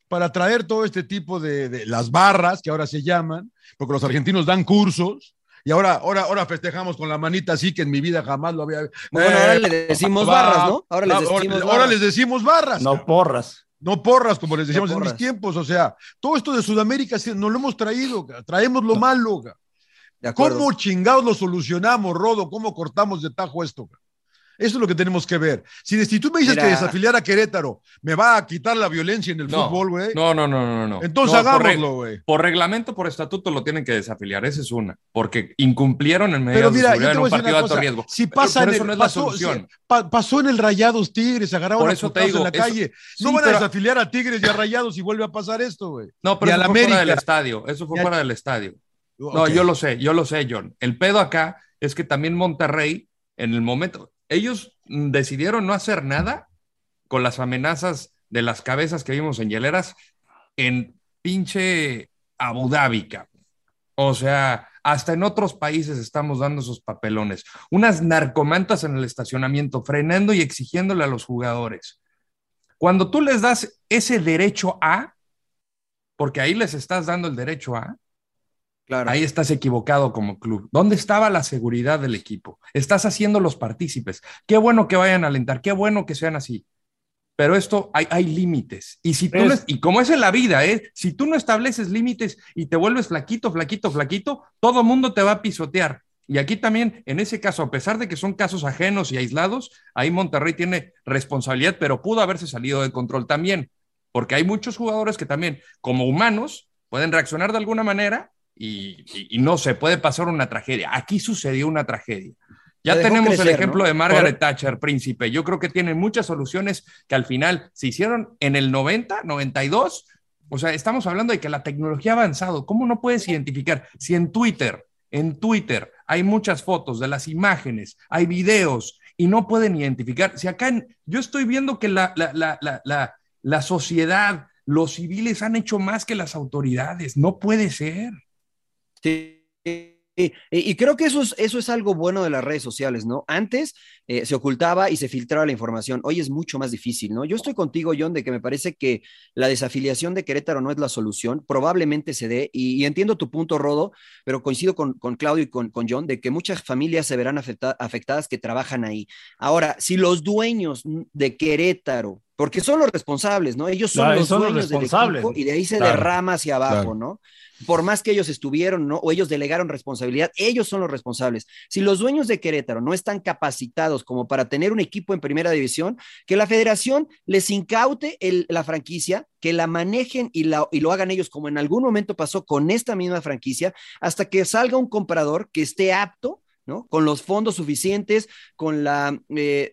para traer todo este tipo de, de las barras, que ahora se llaman, porque los argentinos dan cursos. Y ahora, ahora, ahora festejamos con la manita así que en mi vida jamás lo había. Bueno, Eh, ahora le decimos va- barras, ¿no? Ahora les decimos ahora barras. les decimos barras. No porras. No porras, como les decíamos en mis tiempos. O sea, todo esto de Sudamérica nos lo hemos traído, traemos lo malo. De. ¿Cómo chingados lo solucionamos, Rodo? ¿Cómo cortamos de tajo esto? cabrón? Eso es lo que tenemos que ver. Si, si tú me dices Mira. que desafiliar a Querétaro me va a quitar la violencia en el No, fútbol, güey. No, no, no, no, no. Entonces No, por hagámoslo, güey. Por reglamento, por estatuto, lo tienen que desafiliar. Esa es una. Porque incumplieron en mira, de en un a decir partido de alto riesgo. Si pasa pero en eso el- no es la pasó, solución. sí, pa- pasó en el Rayados Tigres, agarraron Por a eso te digo, en la eso- calle. sí, no van a desafiliar a Tigres y a Rayados y vuelve a pasar esto, güey. No, Y pero a eso la fue fuera América. del estadio. Eso fue fuera del estadio. No, yo lo sé, yo lo sé, John. El pedo acá es que también Monterrey, en el momento, ellos decidieron no hacer nada con las amenazas de las cabezas que vimos en hieleras en pinche Abu Dhabi. O sea, hasta en otros países estamos dando esos papelones. Unas narcomantas en el estacionamiento, frenando y exigiéndole a los jugadores. Cuando tú les das ese derecho a, porque ahí les estás dando el derecho a, Claro. Ahí estás equivocado como club. ¿Dónde estaba la seguridad del equipo? Estás haciendo los partícipes. Qué bueno que vayan a alentar, qué bueno que sean así. Pero esto hay, hay límites. Y si tú Es- y como es en la vida, ¿eh? si tú no estableces límites y te vuelves flaquito, flaquito, flaquito, todo mundo te va a pisotear. Y aquí también, en ese caso, a pesar de que son casos ajenos y aislados, ahí Monterrey tiene responsabilidad, pero pudo haberse salido de control también, porque hay muchos jugadores que también, como humanos, pueden reaccionar de alguna manera y, y- y no se puede pasar una tragedia. Aquí sucedió una tragedia. Ya tenemos el ejemplo ¿no? de Margaret Por- Thatcher, príncipe. Yo creo que tienen muchas soluciones que al final se hicieron en el 90, 92. O sea, estamos hablando de que la tecnología ha avanzado. ¿Cómo no puedes identificar? Si en Twitter, en Twitter hay muchas fotos de las imágenes, hay videos y no pueden identificar. Si acá en- yo estoy viendo que la, la, la, la sociedad, los civiles han hecho más que las autoridades. No puede ser. Sí. Y, creo que eso es, eso es algo bueno de las redes sociales, ¿no? Antes eh, se ocultaba y se filtraba la información, hoy es mucho más difícil, ¿no? Yo estoy contigo, John, de que me parece que la desafiliación de Querétaro no es la solución, probablemente se dé, y, entiendo tu punto, Rodo, pero coincido con, con Claudio y con, con, John, de que muchas familias se verán afecta, afectadas que trabajan ahí. Ahora, si los dueños de Querétaro, porque son los responsables, ¿no? Ellos son Claro, los son los dueños del responsables. y de ahí se Claro. derrama hacia abajo, Claro. ¿no? por más que ellos estuvieron, ¿no? O ellos delegaron responsabilidad, ellos son los responsables. Si los dueños de Querétaro no están capacitados como para tener un equipo en primera división, que la federación les incaute el, la franquicia, que la manejen y, la, y lo hagan ellos, como en algún momento pasó con esta misma franquicia, hasta que salga un comprador que esté apto, ¿no? Con los fondos suficientes, con la... Eh,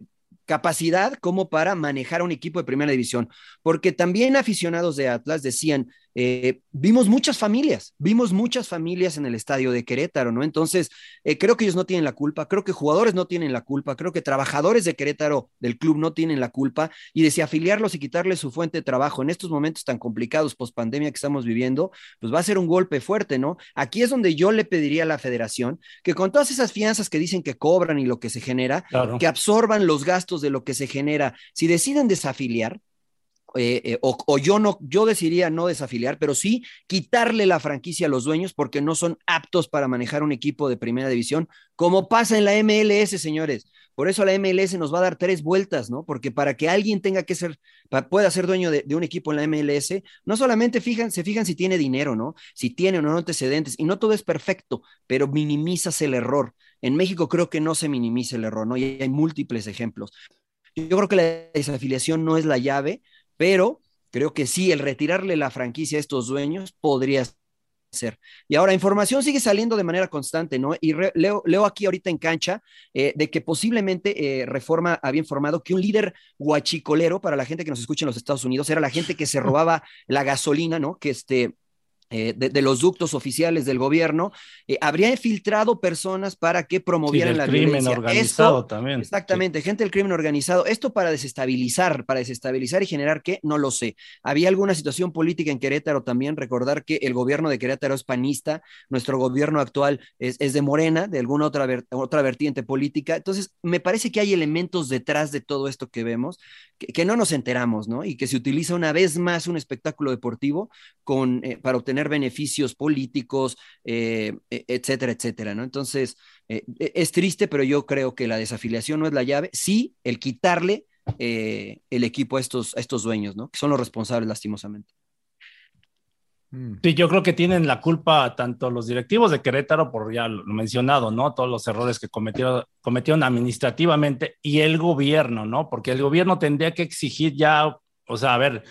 capacidad como para manejar un equipo de primera división, porque también aficionados de Atlas decían, eh, vimos muchas familias, vimos muchas familias en el estadio de Querétaro, ¿no? Entonces, eh, creo que ellos no tienen la culpa, creo que jugadores no tienen la culpa, creo que trabajadores de Querétaro del club no tienen la culpa y de si afiliarlos y quitarles su fuente de trabajo en estos momentos tan complicados post pandemia que estamos viviendo, pues va a ser un golpe fuerte, ¿no? Aquí es donde yo le pediría a la federación que con todas esas fianzas que dicen que cobran y lo que se genera, Claro. que absorban los gastos de lo que se genera. Si deciden desafiliar, eh, eh, o, yo no, yo decidiría no desafiliar, pero sí quitarle la franquicia a los dueños porque no son aptos para manejar un equipo de primera división, como pasa en la MLS, señores. Por eso la MLS nos va a dar tres vueltas, ¿no? Porque para que alguien tenga que ser, pueda ser dueño de, de un equipo en la MLS, no solamente fijan, se fijan si tiene dinero, ¿no? Si tiene o no antecedentes, y no todo es perfecto, pero minimizas el error. En México creo que no se minimiza el error, ¿no? Y hay múltiples ejemplos. Yo creo que la desafiliación no es la llave, pero creo que sí, el retirarle la franquicia a estos dueños podría ser. Y ahora, información sigue saliendo de manera constante, ¿no? Y leo, leo, aquí ahorita en cancha eh, de que posiblemente eh, Reforma había informado que un líder guachicolero, para la gente que nos escucha en los Estados Unidos, era la gente que se robaba la gasolina, ¿no? Que este eh, de, de, los ductos oficiales del gobierno, eh, habría infiltrado personas para que promovieran sí, la crimen violencia. organizado Esto, también. Exactamente, sí. gente del crimen organizado. Esto para desestabilizar, para desestabilizar y generar qué, no lo sé. Había alguna situación política en Querétaro también, recordar que el gobierno de Querétaro es panista, nuestro gobierno actual es, es de Morena, de alguna otra, ver, otra vertiente política. Entonces, me parece que hay elementos detrás de todo esto que vemos que, que no nos enteramos, ¿no? Y que se utiliza una vez más un espectáculo deportivo con, eh, para obtener beneficios políticos, eh, etcétera, etcétera, ¿no? Entonces, eh, es triste, pero yo creo que la desafiliación no es la llave, sí el quitarle eh, el equipo a estos, a estos dueños, ¿no? Que son los responsables, lastimosamente. Sí, yo creo que tienen la culpa tanto los directivos de Querétaro, por ya lo mencionado, ¿no? Todos los errores que cometieron, cometieron administrativamente y el gobierno, ¿no? Porque el gobierno tendría que exigir ya, o sea, a ver,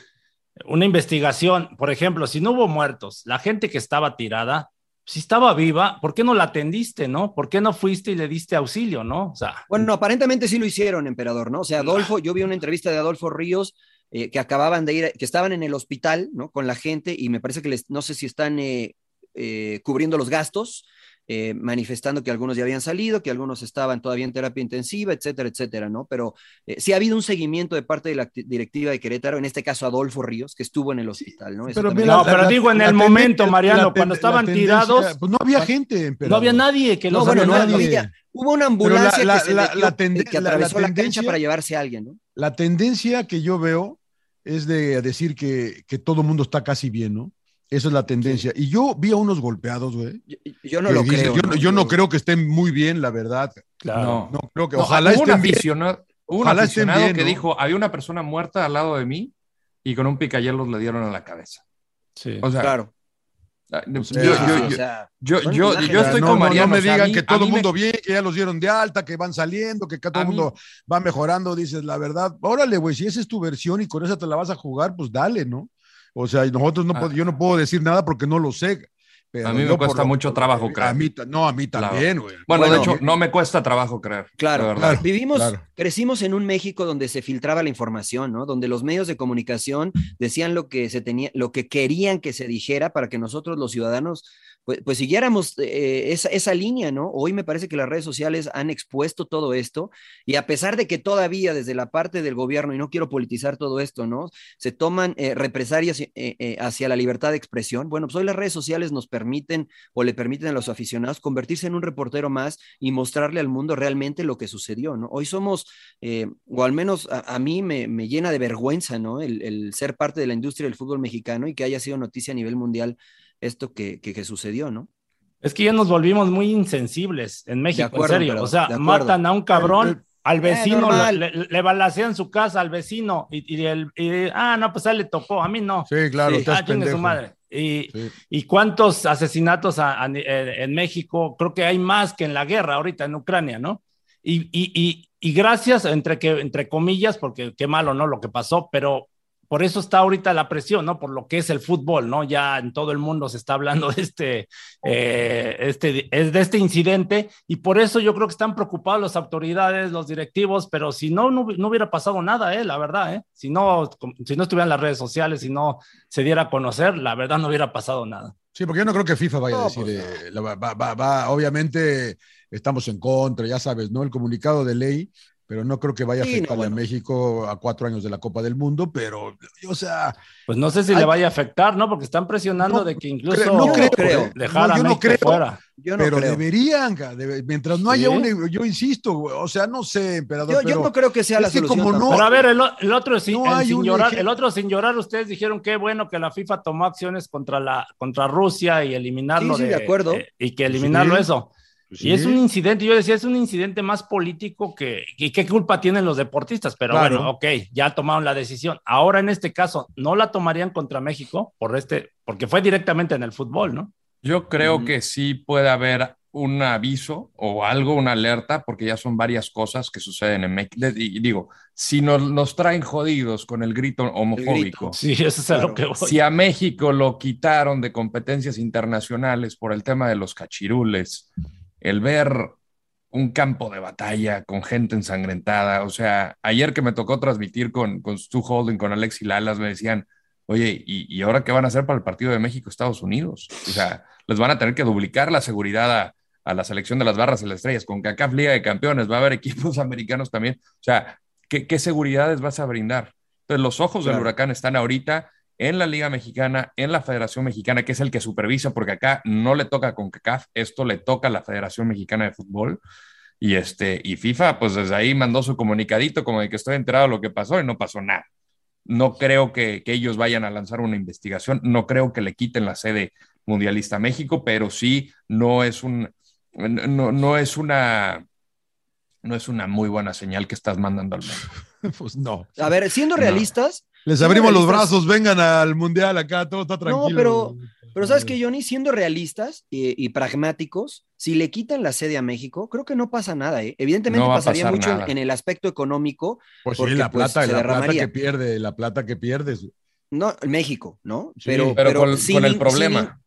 una investigación, por ejemplo, si no hubo muertos, la gente que estaba tirada, si estaba viva, ¿por qué no la atendiste, no? ¿Por qué no fuiste y le diste auxilio, no? O sea, bueno, aparentemente sí lo hicieron, emperador, ¿no? O sea, Adolfo, yo vi una entrevista de Adolfo Ríos eh, que acababan de ir, que estaban en el hospital, ¿no? Con la gente y me parece que les, no sé si están eh, eh, cubriendo los gastos, eh, manifestando que algunos ya habían salido, que algunos estaban todavía en terapia intensiva, etcétera, etcétera, ¿no? Pero eh, sí ha habido un seguimiento de parte de la directiva de Querétaro, en este caso Adolfo Ríos, que estuvo en el hospital, ¿no? Pero, mira, no, la, pero la, digo en el momento, Mariano, cuando estaban tirados. Pues no había gente, pero... No había nadie que no, bueno, no, nadie. había, Hubo una ambulancia que, se metió, que atravesó la, cancha para llevarse a alguien, ¿no? La tendencia que yo veo es de decir que, que todo el mundo está casi bien, ¿no? Esa es la tendencia. Sí. Y yo vi a unos golpeados, güey. Yo, yo, no lo dice, creo. Yo, no, yo no creo que estén muy bien, la verdad. Claro. No, no creo que. No, ojalá hubo estén un bien. hubo un Ojalá aficionado estén bien, que ¿no? dijo: había una persona muerta al lado de mí y con un picayelos le dieron en la cabeza. Sí. O sea, claro. Yo, O sea, yo, yo, sí, yo, o sea, yo, son yo, imágenes. yo estoy no, con no, Mariano. no me o sea, a digan mí- que a todo el me- mundo bien, que ya los dieron de alta, que van saliendo, que todo A el mí- mundo va mejorando. Dices, la verdad, órale, güey, si esa es tu versión y con esa te la vas a jugar, pues dale, ¿no? O sea, nosotros no, Ah. yo no puedo decir nada porque no lo sé. Pero A mí me cuesta lo- mucho trabajo creer. A mí, no, a mí Claro. también, güey. Bueno, de hecho, no me cuesta trabajo creer. Claro, claro. Vivimos, claro. crecimos en un México donde se filtraba la información, ¿no? Donde los medios de comunicación decían lo que se tenía, lo que querían que se dijera para que nosotros los ciudadanos pues, pues siguiéramos eh, esa, línea, ¿no? Hoy me parece que las redes sociales han expuesto todo esto y a pesar de que todavía desde la parte del gobierno, y no quiero politizar todo esto, ¿no? Se toman eh, represalias eh, hacia la libertad de expresión. Bueno, pues hoy las redes sociales nos permiten o le permiten a los aficionados convertirse en un reportero más y mostrarle al mundo realmente lo que sucedió, ¿no? Hoy somos, o al menos a, mí me, llena de vergüenza, ¿no? El, ser parte de la industria del fútbol mexicano y que haya sido noticia a nivel mundial esto que, que, que sucedió, ¿no? Es que ya nos volvimos muy insensibles en México, acuerdo, en serio. pero, o sea, matan a un cabrón, al vecino, eh, le, le, le, balacean su casa al vecino y, y, el, y, ah, no, pues a él le tocó, a mí no. Sí, claro, sí. Ah, su madre. Y, sí. y, cuántos asesinatos a, a, en México, creo que hay más que en la guerra ahorita en Ucrania, ¿no? Y, y, y gracias, entre, que, entre comillas, porque qué malo, ¿no? Lo que pasó, pero por eso está ahorita la presión, ¿no? Por lo que es el fútbol, ¿no? Ya en todo el mundo se está hablando de este, eh, este, de este incidente y por eso yo creo que están preocupados las autoridades, los directivos, pero si no, no, no hubiera pasado nada, ¿eh? La verdad, ¿eh? Si no, si no estuvieran las redes sociales, si no se diera a conocer, la verdad no hubiera pasado nada. Sí, porque yo no creo que FIFA vaya No, a decir, pues, eh, va, va, va, obviamente estamos en contra, ya sabes, ¿no? El comunicado de ley pero no creo que vaya a no, afectarle bueno. a México a cuatro años de la Copa del Mundo, pero, o sea, Pues no sé si Hay- le vaya a afectar, ¿no? Porque están presionando No, de que incluso cre- no creo, creo. dejar No, a yo México creo. fuera. Yo no pero creo. deberían, debe- mientras no haya Sí. un, yo insisto, güey, o sea, no sé, emperador, Yo, no creo que sea la solución. como no-. Pero a ver, el, otro sin, No el sin llorar, el otro sin llorar, ustedes dijeron que bueno que la FIFA tomó acciones contra la contra Rusia y eliminarlo Sí, sí, de acuerdo. eh, y que eliminarlo Sí. eso. Pues Y es un incidente, yo decía, es un incidente más político que, y qué culpa tienen los deportistas, pero Claro. bueno, ok, ya tomaron la decisión. Ahora en este caso, ¿no la tomarían contra México? Por este, porque fue directamente en el fútbol, ¿no? Yo creo que sí puede haber un aviso o algo, una alerta, porque ya son varias cosas que suceden en México. Y digo, si nos, nos traen jodidos con el grito homofóbico, Sí, eso es a Claro. lo que voy. si a México lo quitaron de competencias internacionales por el tema de los cachirules, el ver un campo de batalla con gente ensangrentada, o sea, ayer que me tocó transmitir con, con Stu Holding, con Alexi Lalas, me decían, oye, ¿y, y ahora qué van a hacer para el partido de México-Estados Unidos? O sea, les van a tener que duplicar la seguridad a, a la selección de las barras y las estrellas, con CACAF Liga de Campeones, va a haber equipos americanos también, o sea, ¿qué, qué seguridades vas a brindar? Entonces, los ojos del huracán están ahorita en la Liga Mexicana, en la Federación Mexicana, que es el que supervisa, porque acá no le toca con CACAF, esto le toca a la Federación Mexicana de Fútbol. Y, este, y FIFA, pues desde ahí mandó su comunicadito como de que estoy enterado de lo que pasó y no pasó nada. No creo que, que ellos vayan a lanzar una investigación, no creo que le quiten la sede mundialista a México, pero sí no es un, no, no es una, no es una muy buena señal que estás mandando al mundo. pues no. A ver, siendo realistas, Les abrimos los brazos, vengan al mundial acá, todo está tranquilo. pero- Pero sabes que, Johnny, siendo realistas y, y pragmáticos, si le quitan la sede a México, creo que no pasa nada. ¿eh? Evidentemente No pasaría pasar mucho en, el aspecto económico, Pues sí, porque, la pues, plata, se la plata derramaría. que pierde, la plata que pierdes. no México, ¿no? Sí, pero, pero con- sin con el problema. sin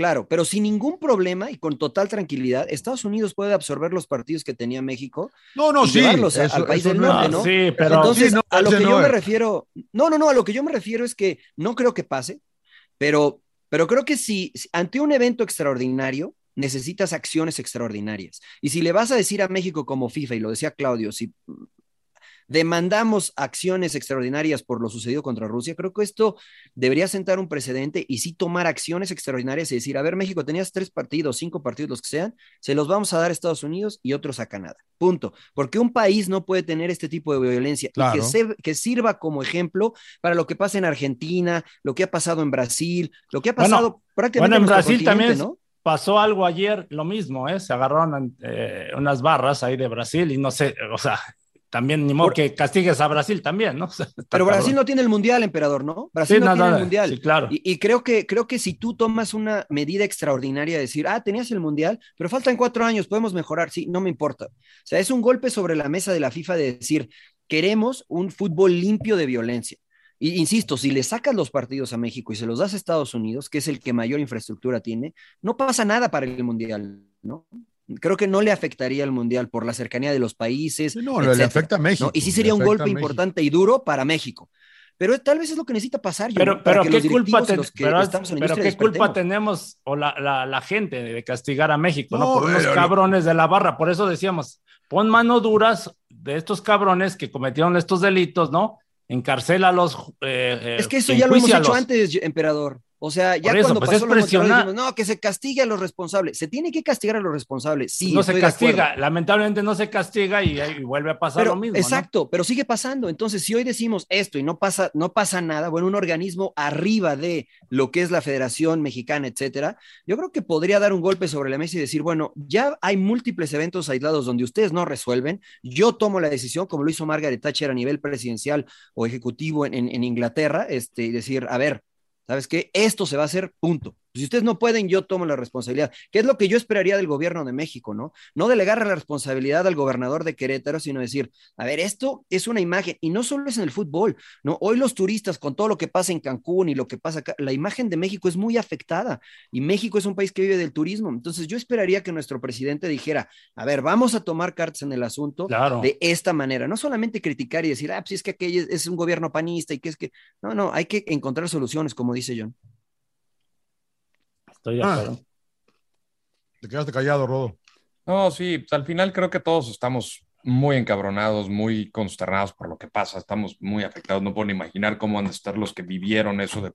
claro, pero sin ningún problema y con total tranquilidad, Estados Unidos puede absorber los partidos que tenía México No, no, y sí. llevarlos eso- al país del no- norte, Ah, ¿no? Sí, pero Entonces, Sí, no, a lo que no yo me es. refiero, no, no, no, a lo que yo me refiero es que no creo que pase, pero, pero creo que si, si ante un evento extraordinario necesitas acciones extraordinarias. Y si le vas a decir a México como FIFA, y lo decía Claudio, si demandamos acciones extraordinarias por lo sucedido contra Rusia, creo que esto debería sentar un precedente y sí tomar acciones extraordinarias y decir, a ver, México, tenías tres partidos, cinco partidos, los que sean, se los vamos a dar a Estados Unidos y otros a Canadá. Punto. Porque un país no puede tener este tipo de violencia y que, se- que sirva como ejemplo para lo que pasa en Argentina, lo que ha pasado en Brasil, lo que ha Bueno, pasado prácticamente bueno, en Brasil también ¿no? pasó algo ayer, lo mismo, ¿eh? Se agarraron eh, unas barras ahí de Brasil y no sé, o sea, también ni modo Por- que castigues a Brasil también, ¿no? Pero Brasil no tiene el mundial, emperador, ¿no? Brasil Sí, no nada, tiene el mundial. Sí, claro. Y, y creo, que, creo que si tú tomas una medida extraordinaria de decir, ah, tenías el mundial, pero faltan cuatro años, podemos mejorar, sí, no me importa. O sea, es un golpe sobre la mesa de la FIFA de decir, queremos un fútbol limpio de violencia. Y insisto, si le sacas los partidos a México y se los das a Estados Unidos, que es el que mayor infraestructura tiene, no pasa nada para el mundial, ¿no? Creo que no le afectaría al mundial por la cercanía de los países. Sí, no, le- afecta a México. ¿no? Y sí sería un golpe importante y duro para México. Pero tal vez es lo que necesita pasar. Pero, para pero que qué culpa, ten- pero, pero qué culpa tenemos o la, la, la gente de castigar a México, ¿no? No, Por unos pero- cabrones de la barra. Por eso decíamos, pon mano duras de estos cabrones que cometieron estos delitos, ¿no? Encarcélalos. Eh, eh, Es que eso ya lo hemos hecho antes, emperador. O sea, ya eso, cuando pues, pasó lo dijimos, no, que se castigue a los responsables. Se tiene que castigar a los responsables. Sí, no se castiga, lamentablemente no se castiga y, y vuelve a pasar Pero, lo mismo. ¿no? exacto, pero sigue pasando. Entonces, si hoy decimos esto y no pasa, no pasa nada, bueno, un organismo arriba de lo que es la Federación Mexicana, etcétera, yo creo que podría dar un golpe sobre la mesa y decir, bueno, ya hay múltiples eventos aislados donde ustedes no resuelven. Yo tomo la decisión, como lo hizo Margaret Thatcher a nivel presidencial o ejecutivo en, en- en Inglaterra, este, y decir, a ver, ¿sabes qué? Esto se va a hacer, punto. Si ustedes no pueden, yo tomo la responsabilidad, que es lo que yo esperaría del gobierno de México, ¿no? No delegar la responsabilidad al gobernador de Querétaro, sino decir, a ver, esto es una imagen, y no solo es en el fútbol, ¿no? Hoy los turistas, con todo lo que pasa en Cancún y lo que pasa acá, la imagen de México es muy afectada, y México es un país que vive del turismo. Entonces, yo esperaría que nuestro presidente dijera, a ver, vamos a tomar cartas en el asunto Claro. de esta manera, no solamente criticar y decir, ah, pues es que aquello es, es un gobierno panista y que es que, no, no, hay que encontrar soluciones, como dice John. Estoy de Ah. acuerdo. Te quedaste callado, Rodo. No, sí, pues, al final creo que todos estamos muy encabronados, muy consternados por lo que pasa. Estamos muy afectados. No puedo ni imaginar cómo van a estar los que vivieron eso de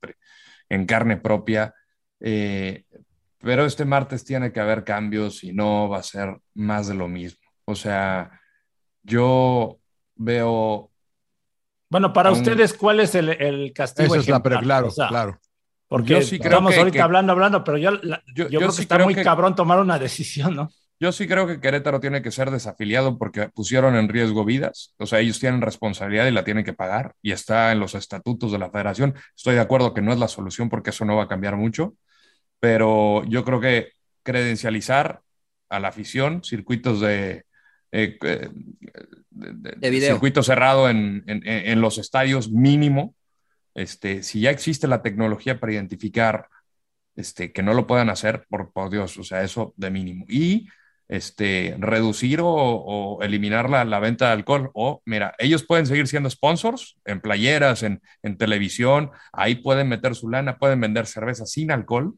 en carne propia. Eh, pero este martes tiene que haber cambios y no va a ser más de lo mismo. O sea, yo veo. Bueno, para ustedes, ¿cuál es el, castigo? Eso es la, pero claro, claro. Porque sí estamos ahorita hablando, hablando, pero yo, yo, creo que está muy cabrón tomar una decisión, ¿no? Yo sí creo que Querétaro tiene que ser desafiliado porque pusieron en riesgo vidas. O sea, ellos tienen responsabilidad y la tienen que pagar y está en los estatutos de la federación. Estoy de acuerdo que no es la solución porque eso no va a cambiar mucho, pero yo creo que credencializar a la afición, circuitos de, eh, eh, circuito cerrado en, en, los estadios mínimo. Este, si ya existe la tecnología para identificar este, que no lo puedan hacer, por, por Dios, o sea, eso de mínimo. Y este, reducir o, eliminar la, la, venta de alcohol. O, mira, ellos pueden seguir siendo sponsors en playeras, en, en, televisión, ahí pueden meter su lana, pueden vender cerveza sin alcohol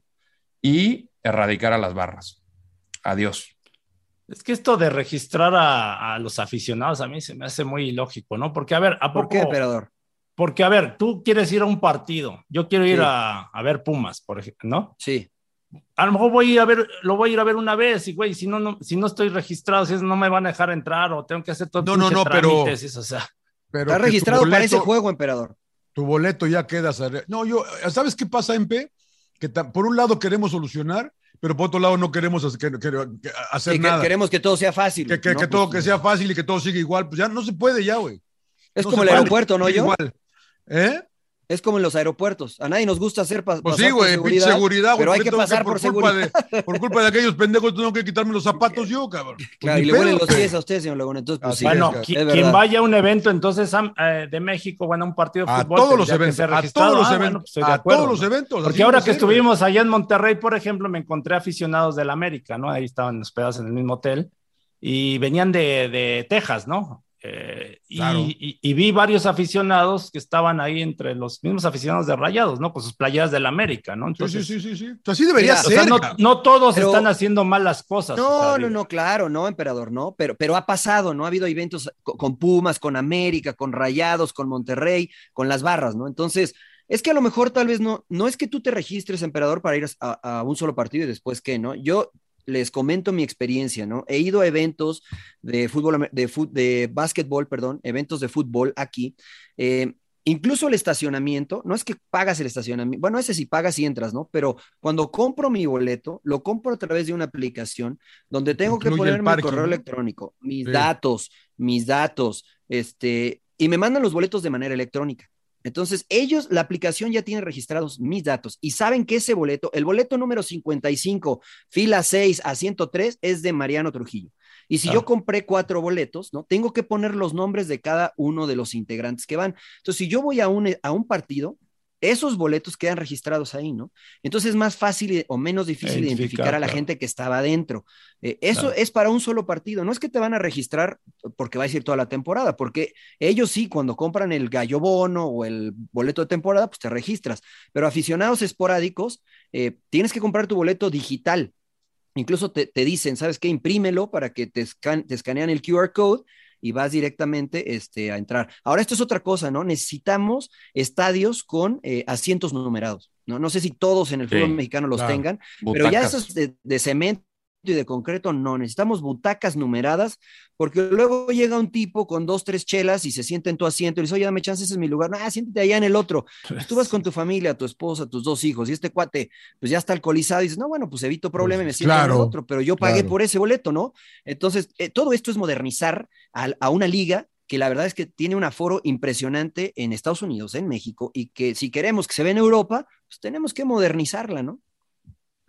y erradicar a las barras. Adiós. Es que esto de registrar a, a los aficionados a mí se me hace muy ilógico, ¿no? Porque, a ver, ¿a ¿por qué, emperador? Porque, a ver, tú quieres ir a un partido, yo quiero ir a, a ver Pumas, por ejemplo, ¿no? Sí a lo mejor voy a ir a ver, lo voy a ir a ver una vez y güey, si no, no si no estoy registrado, si no me van a dejar entrar o tengo que hacer todo no, no, no, pero, o sea. pero está registrado para ese juego, emperador. Tu boleto ya queda. No, yo, ¿sabes qué pasa, MP? Que por un lado queremos solucionar, pero por otro lado no queremos hacer, nada. Queremos que todo sea fácil. Que, que, todo que sea fácil y que todo siga igual. Pues ya no se puede ya, güey. Es como el aeropuerto, ¿no, yo? Igual. ¿Eh? Es como en los aeropuertos. A nadie nos gusta hacer pa pues sí, güey, seguridad, seguridad, pero hay que pasar por, culpa De, por culpa de aquellos pendejos tengo que quitarme los zapatos yo, cabrón. Claro, y le huelen los pies a usted, señor Laguna. Entonces, pues, sí, bueno, quien vaya a un evento entonces eh, de México, bueno, un partido de fútbol. A todos los eventos, a todos los eventos, pues, a todos los eventos. Porque ahora que estuvimos allá en Monterrey, por ejemplo, me encontré aficionados del América, ¿no? Ahí estaban hospedados en el mismo hotel y venían de, de Texas, ¿no? Eh, y, vi varios aficionados que estaban ahí entre los mismos aficionados de Rayados, ¿no? Con sus playeras del América, ¿no? Entonces, sí, sí, sí, sí. Así debería ser. no, todos están haciendo mal las cosas. No, no, no, claro, no, emperador, no, pero, pero ha pasado, ¿no? Ha habido eventos con, Pumas, con América, con Rayados, con Monterrey, con las barras, ¿no? Entonces, es que a lo mejor tal vez no, no es que tú te registres, emperador, para ir a, a un solo partido y después qué, ¿no? Yo les comento mi experiencia, ¿no? He ido a eventos de fútbol, de, de básquetbol, perdón, eventos de fútbol aquí. Eh, incluso el estacionamiento, no es que pagas el estacionamiento, bueno, ese sí pagas y entras, ¿no? Pero cuando compro mi boleto, lo compro a través de una aplicación donde tengo que poner mi correo electrónico, mis datos, mis datos, este, y me mandan los boletos de manera electrónica. Entonces, ellos, la aplicación ya tiene registrados mis datos y saben que ese boleto, el boleto número 55, fila 6 a 103, es de Mariano Trujillo. Y si yo ah. compré cuatro boletos, ¿no? Tengo que poner los nombres de cada uno de los integrantes que van. Entonces, si yo voy a un, a un partido, esos boletos quedan registrados ahí, ¿no? Entonces es más fácil o menos difícil identificar, a la gente que estaba adentro. Eh, eso es para un solo partido, no es que te van a registrar porque va a ir toda la temporada, porque ellos sí, cuando compran el gallo bono o el boleto de temporada, pues te registras, pero aficionados esporádicos, eh, tienes que comprar tu boleto digital. Incluso te, dicen, ¿sabes qué? Imprímelo para que te, te escanean el QR code y vas directamente este, a entrar. Ahora, esto es otra cosa, ¿no? Necesitamos estadios con eh, asientos numerados, ¿no? No sé si todos en el fútbol mexicano los tengan, pero ya esos de cemento y de concreto, no, necesitamos butacas numeradas, porque luego llega un tipo con dos, tres chelas y se sienta en tu asiento y dice, oye, dame chance, ese es mi lugar, no, ah, siéntate allá en el otro. Pues tú vas con tu familia, tu esposa, tus dos hijos, y este cuate, pues ya está alcoholizado y dices, no, bueno, pues evito problema y me siento en el otro, pero yo pagué por ese boleto, ¿no? Entonces, eh, todo esto es modernizar a, a una liga que la verdad es que tiene un aforo impresionante en Estados Unidos, en México, y que si queremos que se vea en Europa, pues tenemos que modernizarla, ¿no?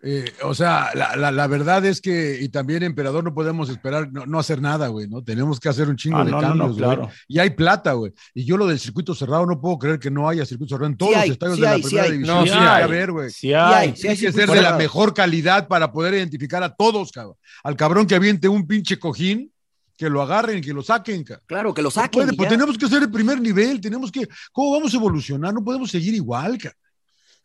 Eh, o sea, la, la, verdad es que, y también, emperador, no podemos esperar no, hacer nada, güey, ¿no? Tenemos que hacer un chingo ah, de cambios, claro. Y hay plata, güey. Y yo lo del circuito cerrado no puedo creer que no haya circuito cerrado en todos los estadios de la primera división. No, sí, hay. que ver, güey. Sí hay. Tiene que ser de la mejor calidad para poder identificar a todos, cabrón. Al cabrón que aviente un pinche cojín, que lo agarren, que lo saquen. Cabrón. Claro, que lo saquen. pues tenemos que hacer el primer nivel, tenemos que, ¿cómo vamos a evolucionar? No podemos seguir igual, cabrón.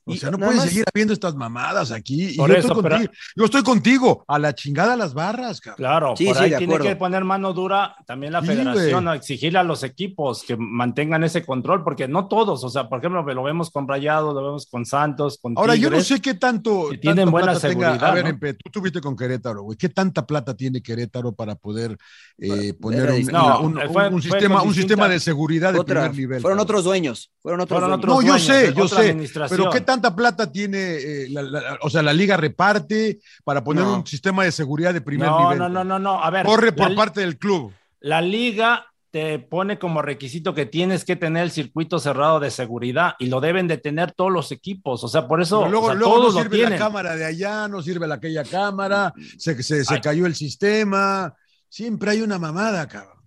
O sea, no nada puede más- seguir habiendo estas mamadas aquí. Y Por yo, eso, estoy pero- contigo, yo estoy contigo. A la chingada las barras, cabrón. Claro, Sí, por sí, ahí de tiene acuerdo. que poner mano dura también la Sí, federación, a exigirle a los equipos que mantengan ese control, porque no todos, o sea, por ejemplo, lo vemos con Rayados, lo vemos con Santos, con Ahora, yo no sé qué tanto. que tienen buena plata tenga- seguridad, A ver, ¿no? Empe, tú tuviste con Querétaro, güey. ¿Qué tanta plata tiene Querétaro para poder eh, poner un, distinto. No, un- fue- un- fue un con sistema, un sistema de seguridad de Otra- primer nivel? fueron cabrón? otros dueños. Fueron otros Fueron dueños. otros No, yo dueños, sé, de yo otra sé. administración. Pero ¿qué tanta plata tiene, eh, la- la- o sea, la liga reparte para poner No. un sistema de seguridad de primer no, nivel? no, no, no, no, a ver. Corre por la- parte del club. La liga te pone como requisito que tienes que tener el circuito cerrado de seguridad y lo deben de tener todos los equipos. O sea, por eso Pero luego, o sea, luego no lo sirve la cámara de allá, no sirve la aquella cámara, se, se, se Ay. cayó el sistema. Siempre hay una mamada, cabrón.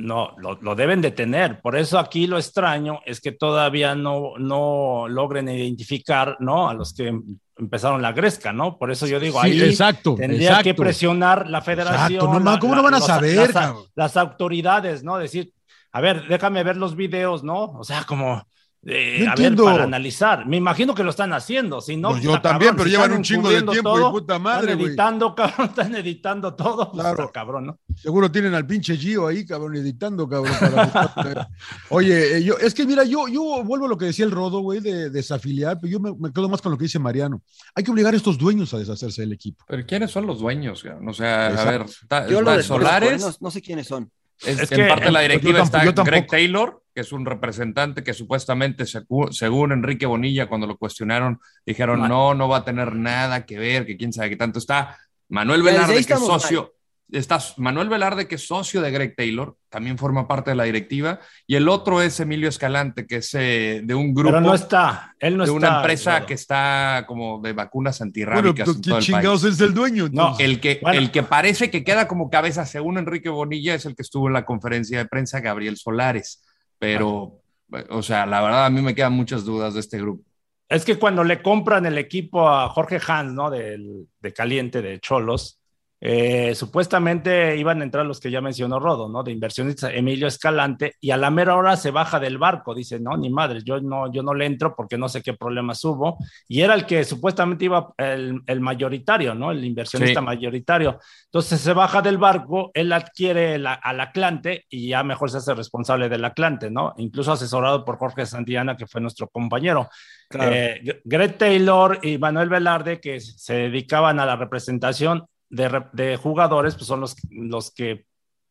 No, lo, lo deben de tener. Por eso aquí lo extraño es que todavía no, no logren identificar, ¿no? A los que em- empezaron la gresca, ¿no? Por eso yo digo, Sí, ahí exacto, tendría exacto. que presionar la federación. Exacto, no, ¿cómo la- no van a los- saber, las autoridades, ¿no? Decir, a ver, déjame ver los videos, ¿no? O sea, como... eh, Yo a entiendo. ver, para analizar. Me imagino que lo están haciendo, si no. Pues yo puta, también, cabrón, pero si llevan un chingo de tiempo y todo, puta madre, Están editando, cabrón, están editando todo. pues, Claro. cabrón, ¿no? Seguro tienen al pinche Gio ahí, cabrón, editando, cabrón. para buscar- Oye, eh, yo, es que mira, yo, yo vuelvo a lo que decía el Rodo, güey, de desafiliar, pero yo me, me quedo más con lo que dice Mariano. Hay que obligar a estos dueños a deshacerse del equipo. Pero ¿quiénes son los dueños? cabrón? O sea, a ver, Yo lo de Solares, no, no sé quiénes son. Es, Es en que- parte de la yo directiva tampoco- está. Greg Taylor, que es un representante que supuestamente, según Enrique Bonilla, cuando lo cuestionaron, dijeron, no, no va a tener nada que ver, que quién sabe qué tanto está. Manuel Velarde, que es socio, está Manuel Velarde, que es socio de Greg Taylor, también forma parte de la directiva, y el otro es Emilio Escalante, que es eh, de un grupo, Pero no está, él no de está. una empresa que está como de vacunas Bueno, antirrábicas pues, en ¿qué todo el país. chingados es el dueño? No? El que, Bueno. el que parece que queda como cabeza, según Enrique Bonilla, es el que estuvo en la conferencia de prensa, Gabriel Solares. Pero, o sea, la verdad, a mí me quedan muchas dudas de este grupo. Es que cuando le compran el equipo a Jorge Hans, ¿no? Del, de Caliente, de Cholos, eh, supuestamente iban a entrar los que ya mencionó Rodo, ¿no? De inversionistas Emilio Escalante, y a la mera hora se baja del barco, dice, no, ni madre, yo no, yo no le entro porque no sé qué problemas hubo, y era el que supuestamente iba el, el mayoritario, ¿no? El inversionista Sí. mayoritario. Entonces se baja del barco, él adquiere la- al Atlante y ya mejor se hace responsable del Atlante, ¿no? Incluso asesorado por Jorge Santillana, que fue nuestro compañero. Claro. Eh, Greg Taylor y Manuel Velarde, que se dedicaban a la representación de, de jugadores, pues son los, los que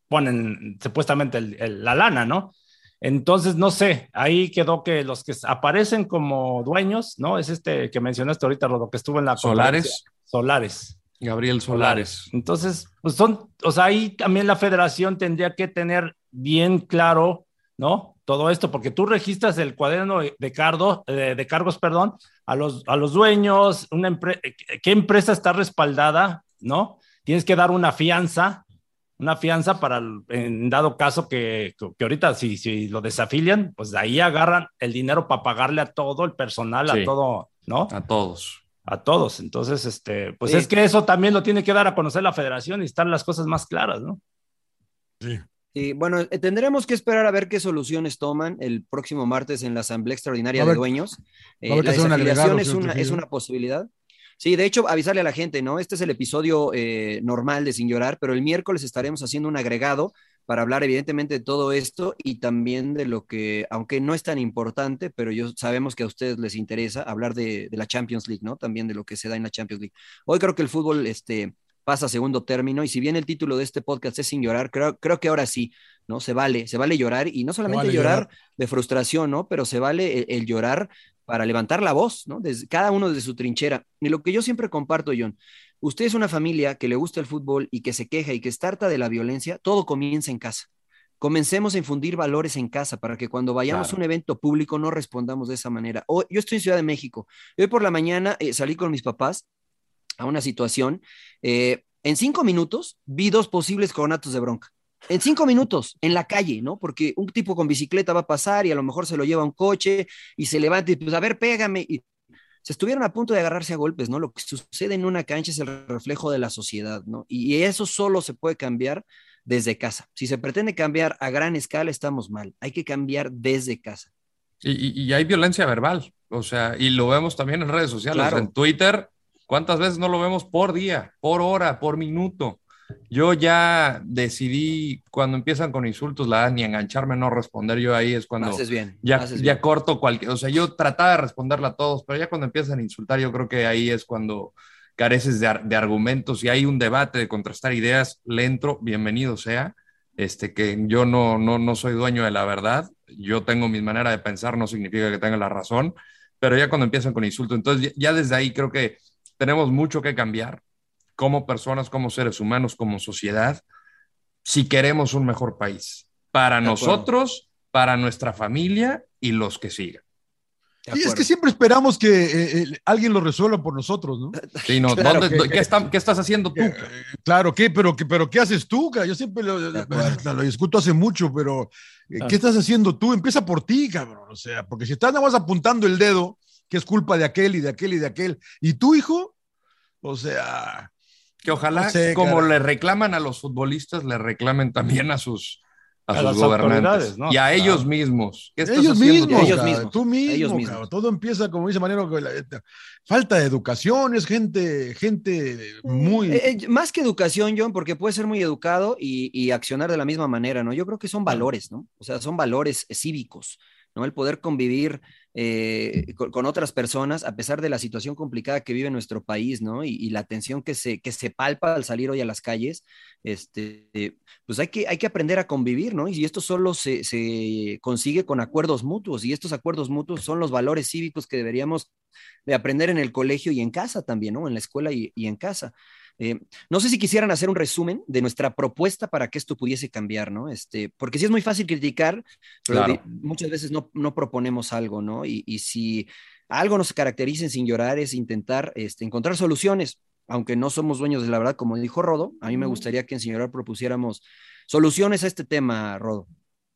ponen supuestamente el- el- la lana, ¿no? Entonces, no sé, ahí quedó que los que aparecen como dueños, ¿no? Es este que mencionaste ahorita, Rodo, que estuvo en la Solares. Solares. Gabriel Solares. Entonces, pues son, o sea, ahí también la federación tendría que tener bien claro, ¿no? Todo esto, porque tú registras el cuaderno de, cardo, de, de cargos, perdón, a los, a los dueños, una empre- qué empresa está respaldada, ¿no? Tienes que dar una fianza, una fianza para, el- en dado caso que, que ahorita si, si lo desafilian, pues de ahí agarran el dinero para pagarle a todo el personal, Sí. a todo, ¿no? A todos. a todos. Entonces, este, pues Sí. es que eso también lo tiene que dar a conocer la federación y estar las cosas más claras, ¿no? Y bueno, eh, tendremos que esperar a ver qué soluciones toman el próximo martes en la Asamblea Extraordinaria de Dueños. Eh, la desafiliación agregado, es una, es una posibilidad. Sí, de hecho, avisarle a la gente, ¿no? Este es el episodio eh, normal de Sin Llorar, pero el miércoles estaremos haciendo un agregado para hablar evidentemente de todo esto y también de lo que, aunque no es tan importante, pero yo sabemos que a ustedes les interesa hablar de, de la Champions League, ¿no? También de lo que se da en la Champions League. Hoy creo que el fútbol este, pasa a segundo término y si bien el título de este podcast es Sin Llorar, creo, creo que ahora sí, ¿no? Se vale, se vale llorar y no solamente vale llorar, llorar. de frustración, ¿no? Pero se vale el, el llorar para levantar la voz, ¿no? Desde, cada uno desde su trinchera. Y lo que yo siempre comparto, John, usted es una familia que le gusta el fútbol y que se queja y que está harta de la violencia, todo comienza en casa. Comencemos a infundir valores en casa para que cuando vayamos Claro. a un evento público no respondamos de esa manera. Hoy- yo estoy en Ciudad de México. Hoy por la mañana eh, salí con mis papás a una situación. eh, en cinco minutos vi dos posibles coronatos de bronca. En cinco minutos, en la calle, ¿no? Porque un tipo con bicicleta va a pasar y a lo mejor se lo lleva un coche y se levanta y pues, a ver, pégame. Y se estuvieron a punto de agarrarse a golpes, ¿no? Lo que sucede en una cancha es el reflejo de la sociedad, ¿no? Y eso solo se puede cambiar desde casa. Si se pretende cambiar a gran escala, estamos mal. Hay que cambiar desde casa. Y, hay violencia verbal. O sea, y lo vemos también en redes sociales, Claro. en Twitter. ¿Cuántas veces no lo vemos por día, por hora, por minuto? Yo ya decidí cuando empiezan con insultos, la verdad, ni engancharme, no responder. Yo ahí es cuando Haces bien. ya, haces ya bien. corto cualquier. O sea, yo trataba de responderla a todos, pero ya cuando empiezan a insultar, yo creo que ahí es cuando careces de, de argumentos y hay un debate de contrastar ideas, le entro, bienvenido sea. Este, que yo no, no, no soy dueño de la verdad, yo tengo mi manera de pensar, no significa que tenga la razón, pero ya cuando empiezan con insultos, entonces ya, ya desde ahí creo que tenemos mucho que cambiar como personas, como seres humanos, como sociedad, si queremos un mejor país para De acuerdo. nosotros, para nuestra familia y los que sigan. Sí, es acuerdo. que siempre esperamos que eh, eh, alguien lo resuelva por nosotros, ¿no? Sí, no, Claro, ¿dónde- que- ¿qué, está- qué estás haciendo tú? Eh, Claro, ¿qué? Pero, ¿qué, pero ¿qué haces tú? cara? Yo siempre lo, acuerdo. lo discuto hace mucho, pero eh. ¿qué estás haciendo tú? Empieza por ti, cabrón. O sea, porque si estás nada más apuntando el dedo, que es culpa de aquel y de aquel y de aquel, y tu hijo, o sea, Que ojalá, No sé, como cara. le reclaman a los futbolistas, le reclamen también a sus, a A sus gobernantes ¿no? y a Claro. ellos mismos. ¿Qué estás ellos mismos, tú? Ellos mismos, tú mismo, ellos mismos. todo empieza, como dice Mariano, con la- falta de educación, es gente, gente muy... Eh, eh, más que educación, John, porque puede ser muy educado y, y accionar de la misma manera, ¿no? Yo creo que son valores, ¿no? O sea, son valores cívicos, ¿no? El poder convivir eh, con, otras personas a pesar de la situación complicada que vive nuestro país, ¿no? Y, y la tensión que se, que se palpa al salir hoy a las calles, este, eh, pues hay que, hay que aprender a convivir, ¿no? Y esto solo se, se consigue con acuerdos mutuos, y estos acuerdos mutuos son los valores cívicos que deberíamos de aprender en el colegio y en casa también, ¿no? En la escuela y, y en casa. Eh, no sé si quisieran hacer un resumen de nuestra propuesta para que esto pudiese cambiar, ¿no? Este, porque sí es muy fácil criticar, pero Claro. de- muchas veces no, no proponemos algo, ¿no? Y, y si algo nos caracteriza en sin llorar es intentar este, encontrar soluciones, aunque no somos dueños de la verdad, como dijo Rodo, a mí me gustaría que en sin llorar propusiéramos soluciones a este tema, Rodo.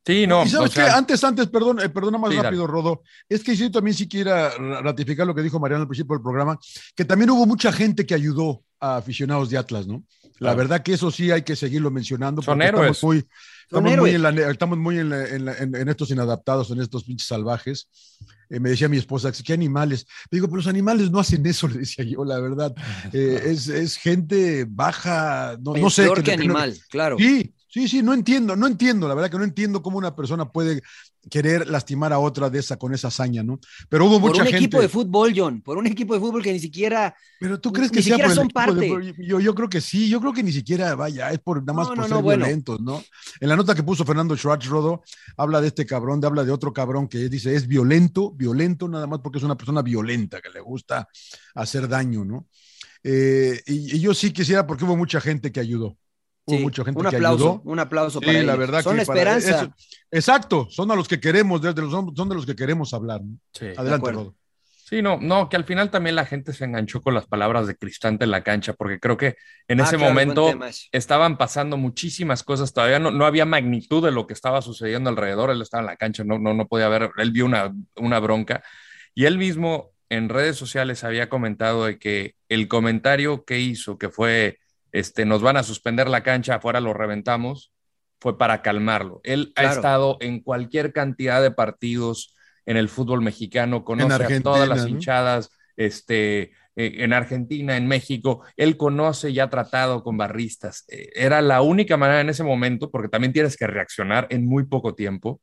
Sí, no, y sabes o sea, qué, antes, antes, perdón, eh, perdona más Sí, dale. rápido, Rodo, es que yo también sí quiera ra- ratificar lo que dijo Mariano al principio del programa, que también hubo mucha gente que ayudó a aficionados de Atlas, ¿no? La Claro. verdad que eso sí hay que seguirlo mencionando. Son porque héroes. Estamos muy, Son estamos muy, en, la- estamos muy en, la- en la- en- en estos inadaptados, en estos pinches salvajes. Eh, me decía mi esposa, ¿qué animales? Le digo, pero los animales no hacen eso, le decía yo, la verdad. Eh, es, es gente baja, no, no Es sé. peor que animal, claro. Sí, sí, sí, no entiendo, no entiendo, la verdad que no entiendo cómo una persona puede querer lastimar a otra de esa con esa hazaña, ¿no? Pero hubo Por mucha un gente. equipo de fútbol, John, por un equipo de fútbol que ni siquiera Pero tú crees que ni sea por el son de parte. fútbol? yo, yo creo que sí, yo creo que ni siquiera vaya, es por nada más No, por no, ser no, bueno. violentos, ¿no? En la nota que puso Fernando Schwarzrodo, habla de este cabrón, de, habla de otro cabrón que dice es violento, violento nada más porque es una persona violenta, que le gusta hacer daño, ¿no? Eh, y, y yo sí quisiera, porque hubo mucha gente que ayudó. Hubo Sí, mucha gente un que aplauso, ayudó. un aplauso Sí, para la ellos. verdad Son que la para- esperanza. eso- exacto, son a los que queremos, desde los, son de los que queremos hablar. ¿no? sí. Adelante. Rodo. Sí, no, no, que al final también la gente se enganchó con las palabras de Cristante en la cancha, porque creo que en Ah, ese claro, momento estaban pasando muchísimas cosas, todavía no, no había magnitud de lo que estaba sucediendo alrededor, él estaba en la cancha, no, no, no podía ver, él vio una, una bronca, y él mismo en redes sociales había comentado de que el comentario que hizo, que fue, este, nos van a suspender la cancha, afuera lo reventamos, fue para calmarlo. Él ha estado en cualquier cantidad de partidos en el fútbol mexicano, conoce a Argentina, todas las ¿no? hinchadas, este, eh, en Argentina, en México, él conoce y ha tratado con barristas. Eh, era la única manera en ese momento, porque también tienes que reaccionar en muy poco tiempo,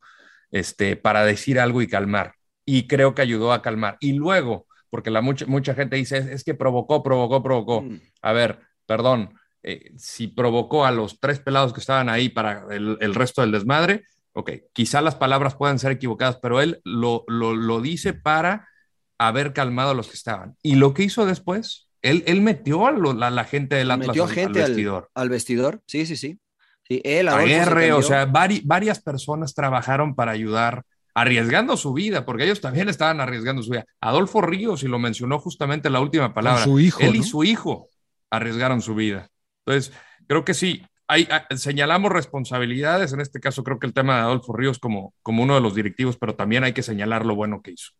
este, para decir algo y calmar. Y creo que ayudó a calmar. Y luego, porque la mucha, mucha gente dice, es, es que provocó, provocó, provocó. Mm. A ver, perdón, eh, si provocó a los tres pelados que estaban ahí para el, el resto del desmadre, ok, quizá las palabras puedan ser equivocadas, pero él lo, lo, lo dice para haber calmado a los que estaban. Y lo que hizo después, él, él metió a lo- la, la gente del Atlas Metió al- gente al, vestidor. al vestidor. Sí, sí, sí. Sí, él, se o sea, vari- varias personas trabajaron para ayudar, arriesgando su vida, porque ellos también estaban arriesgando su vida. Adolfo Ríos, y lo mencionó justamente la última palabra, su hijo, él y su hijo arriesgaron su vida. Entonces, creo que sí, hay, ah, señalamos responsabilidades, en este caso creo que el tema de Adolfo Ríos como, como uno de los directivos, pero también hay que señalar lo bueno que hizo.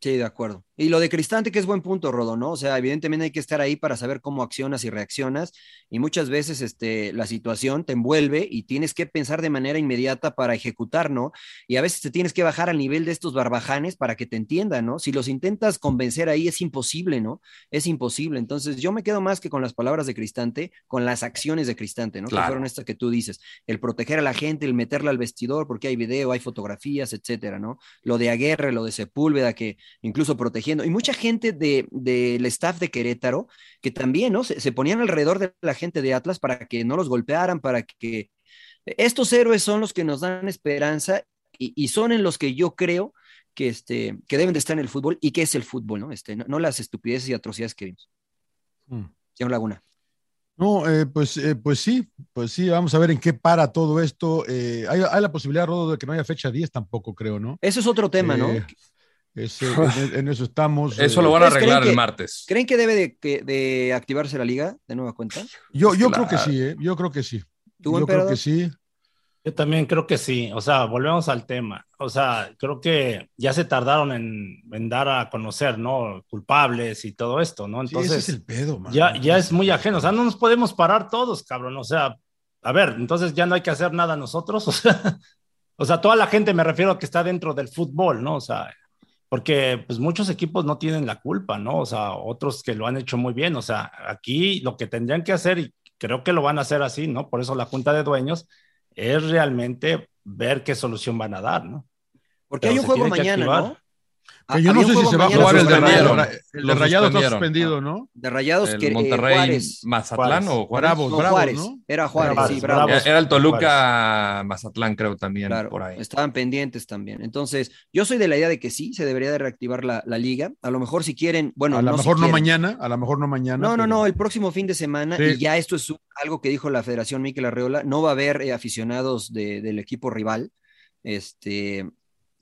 Sí, de acuerdo. Y lo de Cristante, que es buen punto, Rodo, ¿no? O sea, evidentemente hay que estar ahí para saber cómo accionas y reaccionas. Y muchas veces este, la situación te envuelve y tienes que pensar de manera inmediata para ejecutar, ¿no? Y a veces te tienes que bajar al nivel de estos barbajanes para que te entiendan, ¿no? Si los intentas convencer ahí es imposible, ¿no? Es imposible. Entonces, yo me quedo más que con las palabras de Cristante, con las acciones de Cristante, ¿no? Que fueron estas que tú dices. El proteger a la gente, el meterla al vestidor, porque hay video, hay fotografías, etcétera, ¿no? Lo de Aguerre, lo de Sepúlveda, que incluso protegiendo. Y mucha gente del de, staff de Querétaro que también, ¿no? Se, se, ponían alrededor de la gente de Atlas para que no los golpearan, para que estos héroes son los que nos dan esperanza y, y son en los que yo creo que, este, que deben de estar en el fútbol y que es el fútbol, ¿no? Este, no, no las estupideces y atrocidades que vimos. Hmm. Señor Laguna. No, eh, pues, eh, pues sí, pues sí, vamos a ver en qué para todo esto. Eh, hay, hay, la posibilidad, Rodo, de que no haya fecha 10 tampoco, creo, ¿no? Eso es otro tema, ¿no? Ese, en, en, eso estamos. Eso lo van a arreglar el que, martes. ¿Creen que debe de, de, activarse la liga de nueva cuenta? Yo, yo claro. creo que sí, ¿eh? yo creo que sí. ¿Tú, yo creo que sí. Yo también creo que sí. O sea, volvemos al tema. O sea, creo que ya se tardaron en, en dar a conocer, ¿no? Culpables y todo esto, ¿no? Entonces, sí, ese es el pedo, man. Ya, ya es muy ajeno. O sea, no nos podemos parar todos, cabrón. O sea, a ver, entonces ya no hay que hacer nada nosotros. O sea, o sea, toda la gente me refiero a que está dentro del fútbol, ¿no? O sea, porque pues muchos equipos no tienen la culpa, ¿no? O sea, otros que lo han hecho muy bien, o sea, aquí lo que tendrían que hacer, y creo que lo van a hacer así, ¿no? Por eso la Junta de Dueños es realmente ver qué solución van a dar, ¿no? Porque Pero hay un juego mañana, ¿no? Que yo no sé si se va a jugar el de Rayados. El de Rayados está suspendido, ¿no? De Rayados el que Monterrey, Juárez. Mazatlán o Juárez. Bravos, No, Bravos, Juárez. ¿no? Era Juárez, Bravos, sí, Bravos. Bravos. Era el Toluca Mazatlán, creo también, Claro, por ahí. estaban pendientes también. Entonces, yo soy de la idea de que sí, se debería de reactivar la, la liga. A lo mejor si quieren, bueno, a lo no si mejor no mañana, a lo mejor no mañana. No, no, pero- no, el próximo fin de semana, Sí. y ya esto es algo que dijo la Federación Miquel Arreola, no va a haber eh, aficionados de- del equipo rival, este,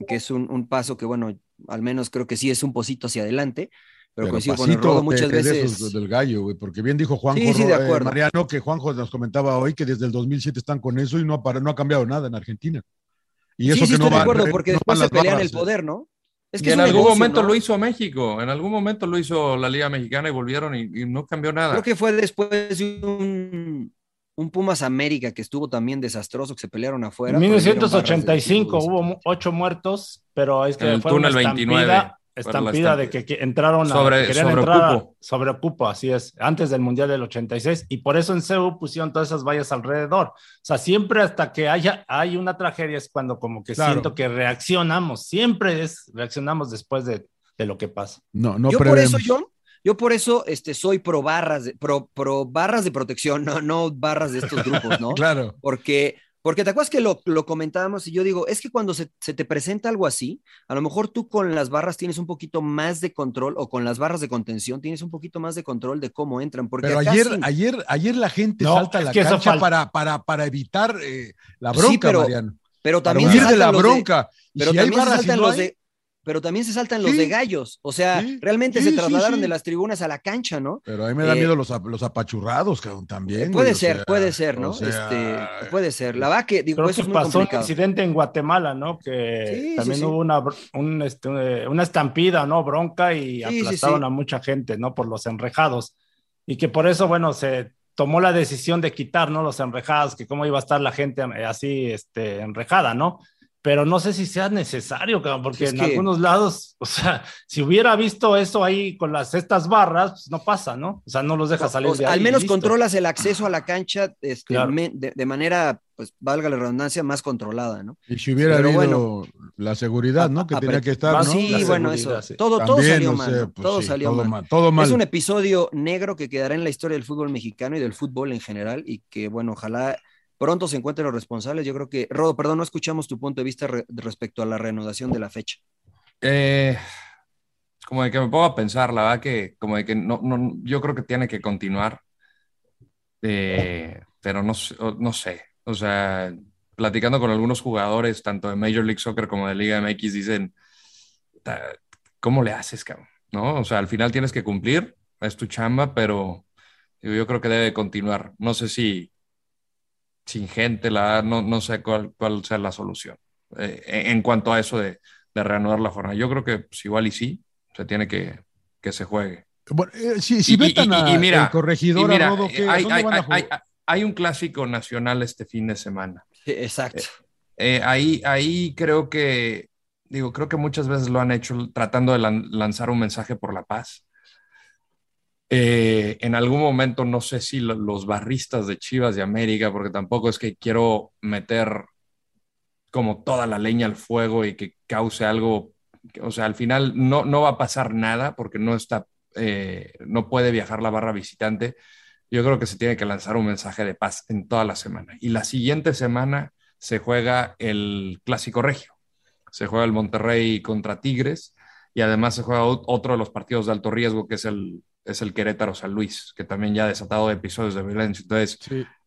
que es un, un paso que, bueno, al menos creo que sí es un posito hacia adelante, pero, Pero coincido con Rodo de- muchas de veces. esos del gallo, güey, porque bien dijo Juanjo Sí, sí, de eh, acuerdo. Mariano que Juanjo nos comentaba hoy que desde el 2007 están con eso y no ha, para- no ha cambiado nada en Argentina. Y eso sí, sí, que no estoy de va- acuerdo, no porque después se pelean barras, el poder, ¿no? Es y que es en algún negocio, momento ¿no? lo hizo México, en algún momento lo hizo la Liga Mexicana y volvieron y, y no cambió nada. Creo que fue después de un, un Pumas América que estuvo también desastroso, que se pelearon afuera. En prohibieron 1985 barras de hubo ocho muertos, pero es que En el fue una túnel 29, estampida, fue la estampida de que, que entraron a, Sobre- querían sobre entrar a- cupo. sobre cupo, así es, antes del Mundial del 86, y por eso en CEU pusieron todas esas vallas alrededor. O sea, siempre hasta que haya hay una tragedia es cuando como que Claro. siento que reaccionamos, siempre es reaccionamos después de, de lo que pasa. No, no yo por eso, prevemos. John, yo por eso este, soy pro barras, de, pro, pro barras de protección, no, no barras de estos grupos, ¿no? Claro. Porque, porque te acuerdas que lo, lo comentábamos y yo digo, es que cuando se, se, te presenta algo así, a lo mejor tú con las barras tienes un poquito más de control o con las barras de contención tienes un poquito más de control de cómo entran. Porque Pero ayer, ayer, ayer la gente No, salta a la cancha para, para, para evitar eh, la Sí, bronca, pero- Mariano. pero Para también huir de la bronca. Pero si también barras saltan no los hay, de pero también se saltan los Sí. de gallos, o sea, Sí. realmente Sí, se trasladaron sí. de las tribunas a la cancha, ¿no? Pero a mí me da Eh, miedo los, los apachurrados, cabrón, también. puede güey, o ser, sea, puede ser, ¿no? o sea, este, puede ser. La verdad que digo, Creo eso que es muy pasó un complicado. incidente en Guatemala, ¿no? Que también sí. hubo una, un, este, eh, una estampida, ¿no? Bronca y aplastaron sí. a mucha gente, ¿no? Por los enrejados. Y que por eso, bueno, se tomó la decisión de quitar, ¿no? Los enrejados, que cómo iba a estar la gente eh, así, este, enrejada, ¿no? Pero no sé si sea necesario, cabrón, porque Es en que- algunos lados, o sea, si hubiera visto eso ahí con las estas barras, pues no pasa, ¿no? O sea, no los deja salir O sea, de ahí. al menos controlas el acceso a la cancha este, Claro. de, de manera, pues valga la redundancia, más controlada, ¿no? Y si hubiera Pero habido la seguridad, ¿no? Que A- tenía que estar, ¿no? Sí, La bueno, eso. sí. Todo, todo También, salió no mal. pues todo sí, salió todo mal. mal. Todo mal. Es un episodio negro que quedará en la historia del fútbol mexicano y del fútbol en general y que, bueno, ojalá pronto se encuentren los responsables. Yo creo que, Rodo, perdón, no escuchamos tu punto de vista re- respecto a la reanudación de la fecha. Eh, como de que me pongo a pensar, la verdad que como de que no, no, yo creo que tiene que continuar, Eh, pero no, no sé, o sea, platicando con algunos jugadores, tanto de Major League Soccer como de Liga MX, dicen, "Ta- ¿cómo le haces, cabrón? ¿No? O sea, al final tienes que cumplir, es tu chamba, pero yo creo que debe continuar. No sé si sin gente, la verdad, no, no sé cuál, cuál sea la solución eh, en cuanto a eso de, de reanudar la jornada. Yo creo que pues, igual y sí, se tiene que que se juegue. Bueno, eh, si, si vetan a el corregidor a Rodo, ¿qué, hay, hay, van a jugar? Hay, hay, un clásico nacional este fin de semana. exacto. Eh, eh, ahí, ahí creo que, digo, creo que muchas veces lo han hecho tratando de lan lanzar un mensaje por la paz. Eh, en algún momento, no sé si los barristas de Chivas de América, porque tampoco es que quiero meter como toda la leña al fuego y que cause algo o sea, al final no, no va a pasar nada porque no está, eh, no puede viajar la barra visitante. Yo creo que se tiene que lanzar un mensaje de paz en toda la semana. Y la siguiente semana se juega el Clásico Regio. Se juega el Monterrey contra Tigres y además se juega otro de los partidos de alto riesgo que es el, es el Querétaro San Luis, que también ya ha desatado episodios de violencia. Entonces,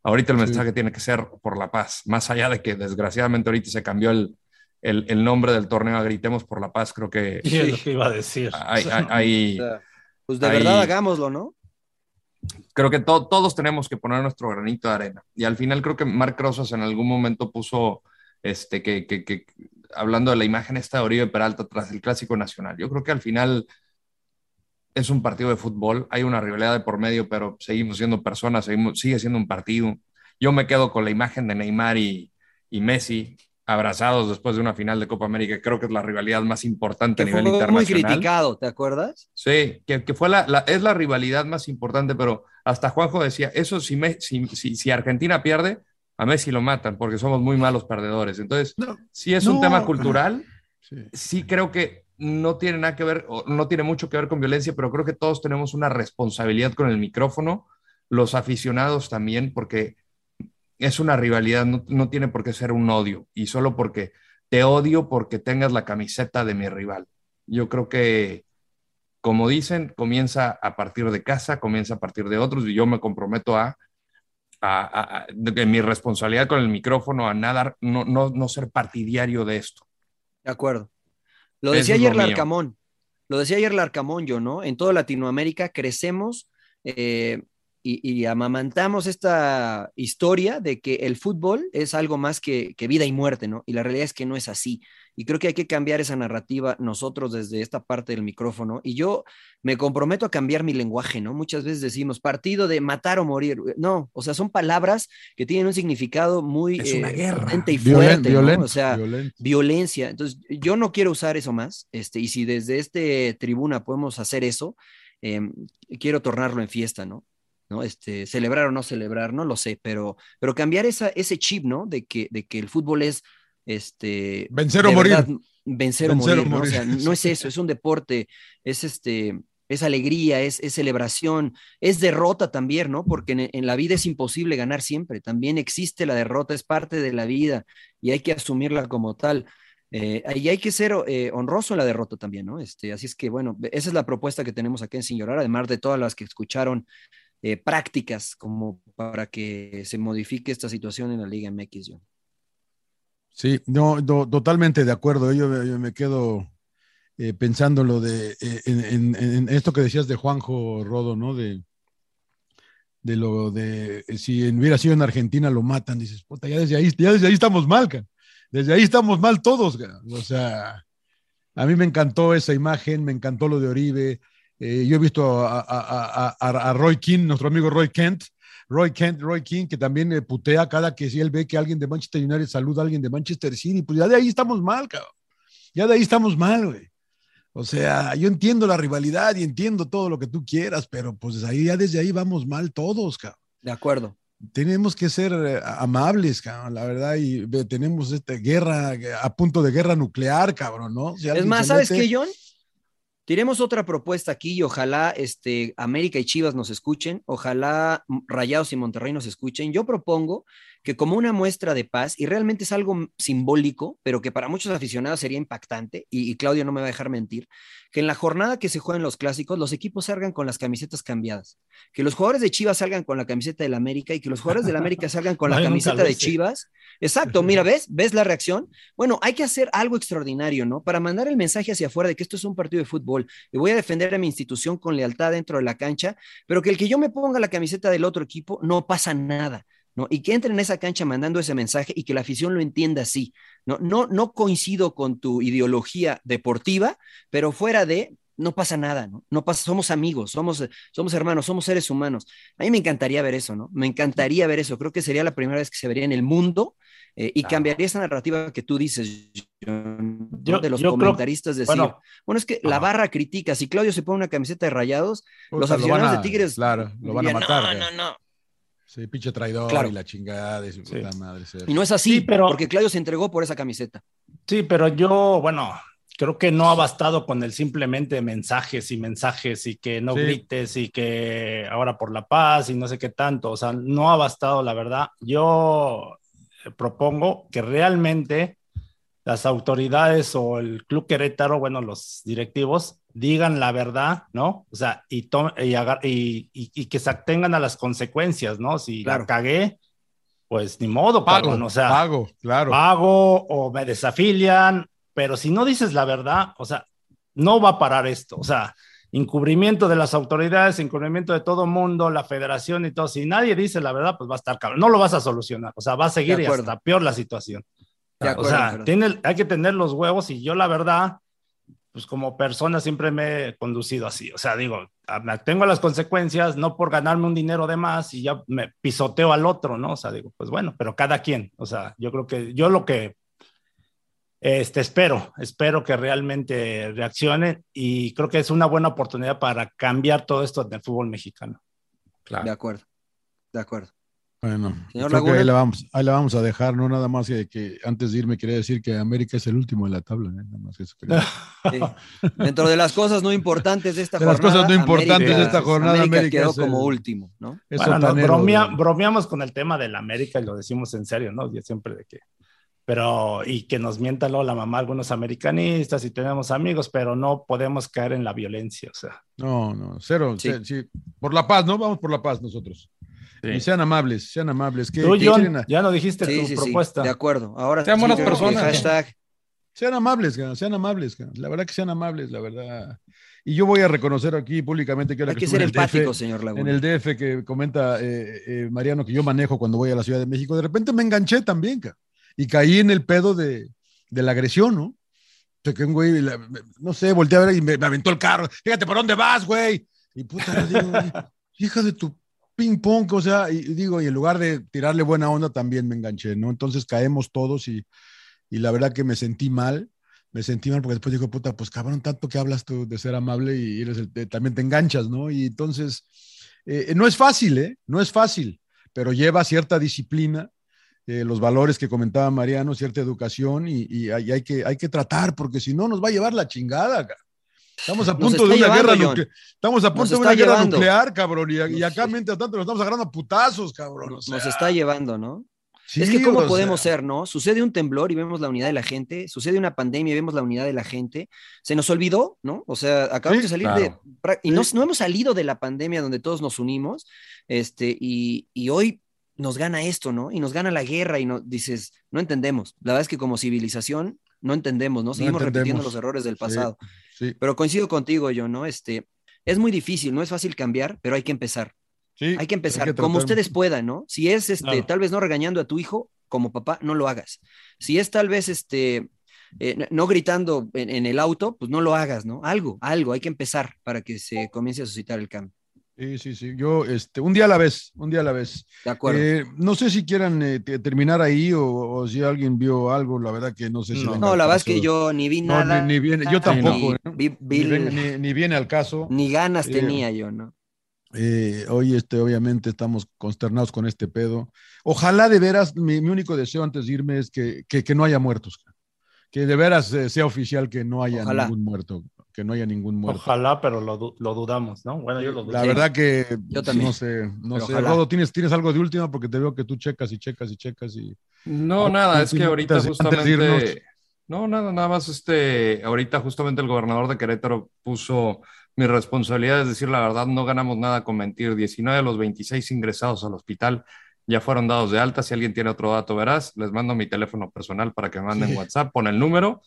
ahorita el mensaje tiene que ser por la paz, más allá de que desgraciadamente ahorita se cambió el, el, nombre del torneo a Gritemos por la Paz, creo que... Sí, es lo que iba a decir. pues de verdad hagámoslo, ¿no? Creo que todos tenemos que poner nuestro granito de arena. Y al final creo que Marc Rosas en algún momento puso, este, que, que, que, hablando de la imagen esta de Oribe Peralta tras el Clásico Nacional, yo creo que al final es un partido de fútbol, hay una rivalidad de por medio, pero seguimos siendo personas, seguimos, sigue siendo un partido. Yo me quedo con la imagen de Neymar y, y Messi, abrazados después de una final de Copa América. Creo que es la rivalidad más importante a nivel fue internacional. Muy criticado, ¿te acuerdas? Sí, que, que fue la, es la rivalidad más importante, pero hasta Juanjo decía, eso si, me, si, si, Argentina pierde, a Messi lo matan porque somos muy malos perdedores. Entonces, si es un tema cultural, sí. creo que no tiene nada que ver, no tiene mucho que ver con violencia, pero creo que todos tenemos una responsabilidad con el micrófono, los aficionados también, porque es una rivalidad, no, tiene por qué ser un odio, y solo porque te odio porque tengas la camiseta de mi rival. Yo creo que, como dicen, comienza a partir de casa, comienza a partir de otros, y yo me comprometo a, a, mi responsabilidad con el micrófono, a nada, no, no, ser partidario de esto. De acuerdo. Lo decía ayer Larcamón, lo decía ayer Larcamón yo, ¿no? En toda Latinoamérica crecemos eh, y, amamantamos esta historia de que el fútbol es algo más que, vida y muerte, ¿no? Y la realidad es que no es así. Y creo que hay que cambiar esa narrativa nosotros desde esta parte del micrófono. Y yo me comprometo a cambiar mi lenguaje, ¿no? Muchas veces decimos partido de matar o morir. No, o sea, son palabras que tienen un significado muy es una eh, guerra. y fuerte, ¿no? O sea, violencia. Entonces, yo no quiero usar eso más. Este, y si desde este tribuna podemos hacer eso, em, quiero tornarlo en fiesta, ¿no? ¿No? Este, celebrar o no celebrar, no lo sé, pero, pero cambiar esa, ese chip, ¿no? De que, de que el fútbol es, este... Vencer o morir. vencer, o morir, ¿no? O sea, no es eso, es un deporte, es este... Es alegría, es, es celebración, es derrota también, ¿no? Porque en, la vida es imposible ganar siempre, también existe la derrota, es parte de la vida y hay que asumirla como tal. Eh, y hay que ser eh, honroso en la derrota también, ¿no? Este, así es que, bueno, esa es la propuesta que tenemos aquí en Sin Llorar, además de todas las que escucharon eh, prácticas como para que se modifique esta situación en la Liga MX. Yo. Sí, no, totalmente de acuerdo. Yo, me quedo eh, pensando en lo de eh, en, esto que decías de Juanjo Rodo, ¿no? De, de lo de si hubiera sido en Argentina lo matan, dices, puta, ya desde ahí, ya desde ahí estamos mal, desde ahí estamos mal todos, o sea, a mí me encantó esa imagen, me encantó lo de Oribe, eh, yo he visto a, Roy King, nuestro amigo Roy Kent, Roy Kent, Roy King, que también eh, putea cada que si él ve que alguien de Manchester United saluda a alguien de Manchester City, pues ya de ahí estamos mal, cabrón. Ya de ahí estamos mal, güey. O sea, yo entiendo la rivalidad y entiendo todo lo que tú quieras, pero pues ahí, ya desde ahí vamos mal todos, cabrón. De acuerdo. Tenemos que ser eh, amables, cabrón, la verdad, y tenemos esta guerra a punto de guerra nuclear, cabrón, ¿no? es más, ¿sabes qué, John? Tiremos otra propuesta aquí y ojalá este, América y Chivas nos escuchen, ojalá Rayados y Monterrey nos escuchen. Yo propongo que como una muestra de paz, y realmente es algo simbólico, pero que para muchos aficionados sería impactante, y, Claudio no me va a dejar mentir, que en la jornada que se jueguen los clásicos, los equipos salgan con las camisetas cambiadas, que los jugadores de Chivas salgan con la camiseta del América y que los jugadores del América salgan con la camiseta de Chivas. Exacto, mira, ¿ves? ¿Ves la reacción? Bueno, hay que hacer algo extraordinario, ¿no? Para mandar el mensaje hacia afuera de que esto es un partido de fútbol y voy a defender a mi institución con lealtad dentro de la cancha, pero que el que yo me ponga la camiseta del otro equipo no pasa nada ¿no? Y que entre en esa cancha mandando ese mensaje y que la afición lo entienda así, ¿no? No, no coincido con tu ideología deportiva, pero fuera de, no pasa nada, ¿no? No pasa, somos amigos, somos, somos hermanos, somos seres humanos. A mí me encantaría ver eso, ¿no? Me encantaría ver eso. Creo que sería la primera vez que se vería en el mundo eh, y cambiaría esa narrativa que tú dices, yo, de los comentaristas decir, bueno, bueno, es que la barra critica, si Claudio se pone una camiseta de rayados, los aficionados de Tigres. Claro, lo van a matar. No, no, no. Sí, pinche traidor y la chingada de su puta madre. Y no es así, pero... porque Claudio se entregó por esa camiseta. Sí, pero yo, bueno, creo que no ha bastado con el simplemente mensajes y mensajes y que no grites y que ahora por la paz y no sé qué tanto. O sea, no ha bastado, la verdad. Yo propongo que realmente las autoridades o el Club Querétaro, bueno, los directivos, digan la verdad, ¿no? O sea, y, y, y, que se atengan a las consecuencias, ¿no? Si la cagué, pues ni modo, pago, o sea, pago, claro. Pago o me desafilian, pero si no dices la verdad, o sea, no va a parar esto, o sea, encubrimiento de las autoridades, encubrimiento de todo mundo, la federación y todo. Si nadie dice la verdad, pues va a estar cabrón. No lo vas a solucionar. O sea, va a seguir y hasta peor la situación. o sea, tiene, hay que tener los huevos y yo la verdad, pues como persona siempre me he conducido así. O sea, digo, tengo las consecuencias, no por ganarme un dinero de más y ya me pisoteo al otro, ¿no? O sea, digo, pues bueno, pero cada quien. O sea, yo creo que yo lo que este, espero, espero que realmente reaccione y creo que es una buena oportunidad para cambiar todo esto del fútbol mexicano. Claro. De acuerdo, de acuerdo. Bueno, ahí la, vamos, ahí la vamos a dejar, no nada más que, que, antes de irme quería decir que América es el último de la tabla, ¿eh? nada más eso Dentro de las cosas no importantes de esta jornada. Las cosas no importantes de esta jornada, América, quedó como último, ¿no? Bueno, bromeamos con el tema del América y lo decimos en serio, ¿no? Yo siempre de que pero y que nos mienta luego la mamá algunos americanistas y tenemos amigos, pero no podemos caer en la violencia, o sea. No, no, cero, sí. por la paz, ¿no? Vamos por la paz nosotros. Y sean amables, sean amables. ¿Qué, Tú, John, ya no dijiste tu propuesta. de acuerdo. Ahora sean buenas personas. Hashtag. Sean amables, sean amables, la verdad que sean amables, la verdad. Y yo voy a reconocer aquí públicamente que Hay que, ser empático, señor Laguna. En el DF que comenta eh, eh, Mariano que yo manejo cuando voy a la Ciudad de México, de repente me enganché también, cara y caí en el pedo de, de la agresión, ¿no? O que un güey, no sé, volteé a ver y me, aventó el carro. Fíjate, ¿por dónde vas, güey? Y puta, digo, hija de tu ping pong, o sea, y, digo, y en lugar de tirarle buena onda también me enganché, ¿no? Entonces caemos todos y, y la verdad que me sentí mal, me sentí mal porque después digo, puta, pues cabrón, tanto que hablas tú de ser amable y eres también te enganchas, ¿no? Y entonces, eh, no es fácil, ¿eh? No es fácil, pero lleva cierta disciplina eh, los valores que comentaba Mariano, cierta educación y, hay, que, hay que tratar, porque si no nos va a llevar la chingada. Estamos a punto de una guerra nuclear. Estamos a punto de una guerra nuclear, cabrón. Y, acá, mientras tanto, nos estamos agarrando a putazos, cabrón. Nos está llevando, ¿no? es que cómo podemos ser, ¿no? Sucede un temblor y vemos la unidad de la gente, sucede una pandemia y vemos la unidad de la gente. Se nos olvidó, ¿no? O sea, acabamos de salir de... Y no, no, hemos salido de la pandemia donde todos nos unimos, este, y, y hoy nos gana esto, ¿no? Y nos gana la guerra y no, dices, no entendemos. La verdad es que como civilización no entendemos, ¿no? Seguimos repitiendo los errores del pasado. Pero coincido contigo, yo, ¿no? Este, es muy difícil, no es fácil cambiar, pero hay que empezar. Sí, hay que empezar como ustedes puedan, ¿no? Si es este, tal vez no regañando a tu hijo, como papá, no lo hagas. Si es tal vez este, eh, no gritando en, el auto, pues no lo hagas, ¿no? Algo, algo, hay que empezar para que se comience a suscitar el cambio. Sí, sí, sí. Yo, este, un día a la vez, un día a la vez. De acuerdo. Eh, no sé si quieran eh, terminar ahí o, si alguien vio algo, la verdad que no sé si. No, no la verdad es que yo ni vi nada. Ni, viene, yo tampoco. Ni, viene al caso. Ni ganas eh, tenía yo, ¿no? hoy, este, obviamente, estamos consternados con este pedo. Ojalá de veras, mi, único deseo antes de irme es que, que, no haya muertos. Que de veras sea oficial que no haya ningún muerto que no haya ningún muerto. Ojalá, pero lo, dudamos, ¿no? Bueno, yo lo dudo. La verdad que yo también. no sé, no sé. Rodo, ¿tienes, ¿tienes algo de última? Porque te veo que tú checas y checas y checas y... No, nada, es que ahorita justamente... No, nada, nada más este, ahorita justamente el gobernador de Querétaro puso mi responsabilidad es decir la verdad, no ganamos nada con mentir. 19 de los 26 ingresados al hospital ya fueron dados de alta. Si alguien tiene otro dato, verás, les mando mi teléfono personal para que me manden WhatsApp, pon el número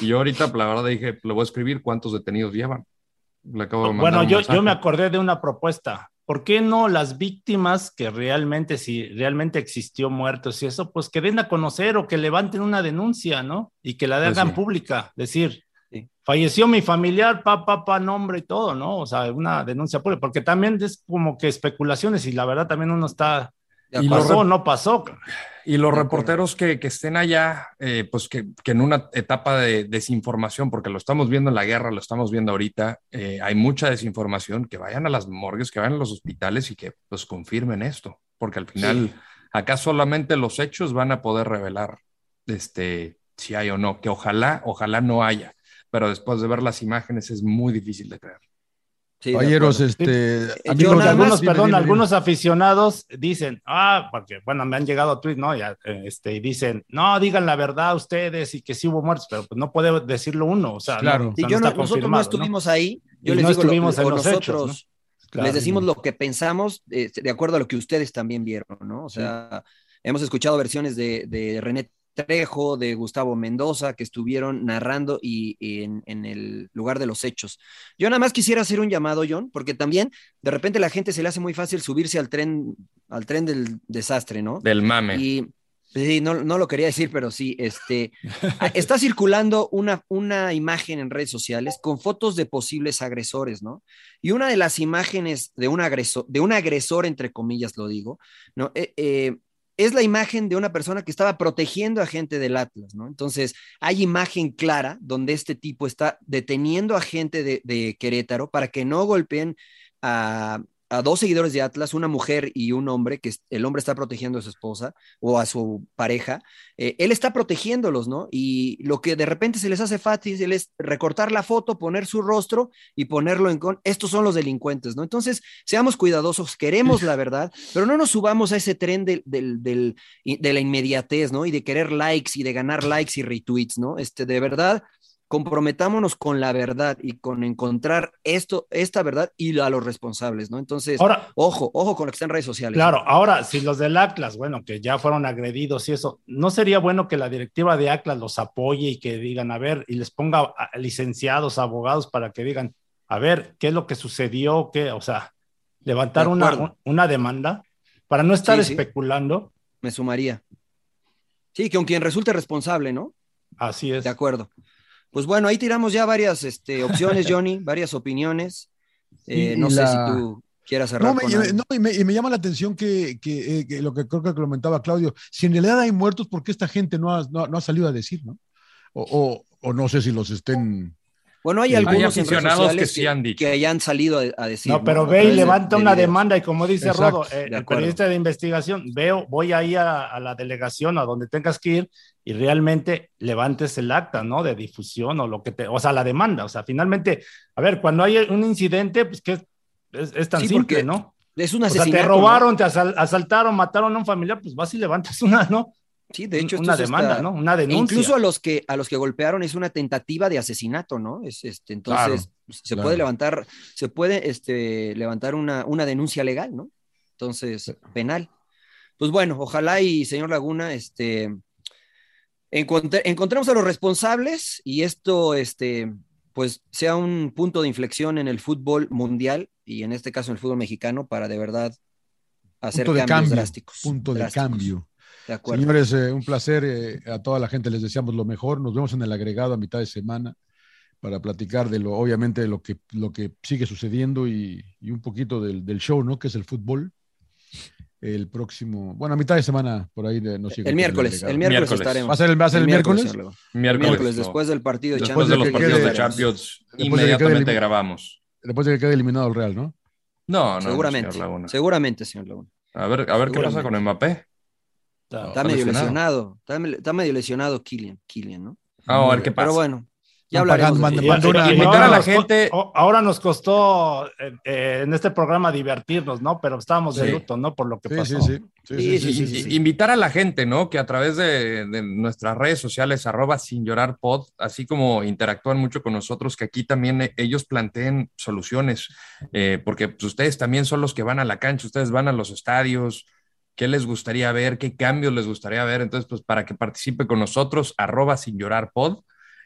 y yo ahorita, la verdad, dije, le voy a escribir cuántos detenidos llevan. bueno, yo, yo me acordé de una propuesta. ¿por qué no las víctimas que realmente, si realmente existió muertos y eso, pues que den a conocer o que levanten una denuncia, ¿no? Y que la Pues hagan sí. pública, decir, Sí. falleció mi familiar, pa, pa, pa, nombre y todo, ¿no? O sea, una denuncia pública, porque también es como que especulaciones y la verdad también uno está, Y pasó o no pasó. Y los reporteros que, que estén allá, eh, pues que, que en una etapa de desinformación, porque lo estamos viendo en la guerra, lo estamos viendo ahorita, eh, hay mucha desinformación, que vayan a las morgues, que vayan a los hospitales y que pues confirmen esto, porque al final acá solamente los hechos van a poder revelar este, si hay o no, que ojalá, ojalá no haya, pero después de ver las imágenes es muy difícil de creer. Sí, Caballeros, este. amigos, nada algunos, perdón, dime, dime. algunos aficionados dicen, ah, porque, bueno, me han llegado tweets, ¿no? Ya, eh, este, y dicen, no, digan la verdad ustedes y que sí hubo muertos, pero pues no puede decirlo uno, o sea, Claro. no, o sea, yo no no- está nosotros no estuvimos ahí. Yo Y les no digo, lo- estuvimos en o los nosotros hechos, Claro. les decimos lo que pensamos eh, de acuerdo a lo que ustedes también vieron, ¿no? O sea, hemos escuchado versiones de, de René Trejo, de Gustavo Mendoza, que estuvieron narrando y, y en, en el lugar de los hechos. Yo nada más quisiera hacer un llamado, John, porque también de repente la gente se le hace muy fácil subirse al tren, al tren del desastre, ¿no? Del mame. Y sí, no, no lo quería decir, pero sí, este, está circulando una, una imagen en redes sociales con fotos de posibles agresores, ¿no? Y una de las imágenes de un agresor, de un agresor, entre comillas lo digo, ¿no? Eh, eh, es la imagen de una persona que estaba protegiendo a gente del Atlas, ¿no? Entonces, hay imagen clara donde este tipo está deteniendo a gente de, de Querétaro para que no golpeen a, a dos seguidores de Atlas, una mujer y un hombre, que el hombre está protegiendo a su esposa o a su pareja, eh, él está protegiéndolos, ¿no? Y lo que de repente se les hace fácil es recortar la foto, poner su rostro y ponerlo en con. Estos son los delincuentes, ¿no? Entonces, seamos cuidadosos, queremos la verdad, pero no nos subamos a ese tren y- de la inmediatez, ¿no? Y de querer likes y de ganar likes y retweets, ¿no? Este, de verdad, comprometámonos con la verdad y con encontrar esto, esta verdad y a los responsables, ¿no? Entonces, Ahora, ojo, ojo con lo que está en redes sociales. Claro, ahora, si los del Atlas, bueno, que ya fueron agredidos y eso, ¿no sería bueno que la directiva de Atlas los apoye y que digan, a ver, y les ponga a- licenciados, abogados para que digan, a ver, qué es lo que sucedió, qué, o sea, levantar una, una demanda para no estar Sí, sí. especulando? Me sumaría. Sí, que con quien resulte responsable, ¿no? Así es. De acuerdo. Pues bueno, ahí tiramos ya varias este, opciones, Johnny, varias opiniones. Eh, no sé si tú quieras cerrar No, con no, y, me, y me llama la atención que, que, eh, que lo que creo que comentaba Claudio, si en realidad hay muertos, ¿por qué esta gente no ha, no, no ha salido a decir, no? O, o, o no sé si los estén. Bueno, hay Hay algunos aficionados que sí han dicho. que ya han salido a, a decir. No, pero ve y levanta de una demanda y como dice Exacto, Rodo, eh, el periodista de investigación, veo, voy ahí a, a la delegación, a donde tengas que ir y realmente levantes el acta, ¿no? De difusión o lo que te, o sea, la demanda, o sea, finalmente, a ver, cuando hay un incidente, pues que es, es, es tan Sí, simple, porque ¿no? Es un O sea, asesinato. te ¿no? robaron, te asal- asaltaron, mataron a un familiar, pues vas y levantas una, ¿no? Sí, de hecho, una demanda, ¿no? Una E denuncia. incluso a los que a los que golpearon es una tentativa de asesinato, ¿no? Es este, entonces Claro, pues, se claro. puede levantar, se puede este, levantar una, una denuncia legal, ¿no? Entonces, penal. Pues bueno, ojalá y señor Laguna, este, encontre- encontremos a los responsables y esto, este, pues sea un punto de inflexión en el fútbol mundial y en este caso en el fútbol mexicano para de verdad hacer Punto de cambios cambio. drásticos. Punto de cambio. De acuerdo. Señores, eh, un placer. eh, a toda la gente les deseamos lo mejor. Nos vemos en el agregado a mitad de semana para platicar de lo, obviamente, de lo que, lo que sigue sucediendo y, y un poquito del, del show, ¿no? Que es el fútbol. El próximo, bueno, a mitad de semana, por ahí de- nos sigue El miércoles, el miércoles, Miércoles. estaremos. ¿Va a ser el, va a ser el miércoles? Miércoles, Miércoles, no. después del partido de Después Champions. de los partidos de quede- Champions, después de que quede inmediatamente grabamos. Después de que quede eliminado el Real, ¿no? No, no, no, seguramente, señor Laguna. seguramente, señor Laguna. A ver, a ver qué pasa con Mbappé. Está- Está medio lesionado. lesionado, está, me- está medio lesionado Kylian, Kylian, ¿no? Ah, a ver qué pasa. Pero bueno, ya hablaremos. pagando, una- y- ahora a la gente- ahora nos costó eh, eh, en este programa divertirnos, ¿no? Pero estábamos de Sí. luto, ¿no? Por lo que Sí, pasó. sí, sí. Sí, Sí, sí, sí, sí, sí, sí, sí. I- Invitar a la gente, ¿no? Que a través de, de nuestras redes sociales, arroba sin llorar pod, así como interactúan mucho con nosotros, que aquí también eh, ellos planteen soluciones, eh, porque pues, ustedes también son los que van a la cancha, ustedes van a los estadios, qué les gustaría ver, qué cambios les gustaría ver, entonces, pues para que participe con nosotros, arroba sin llorar pod,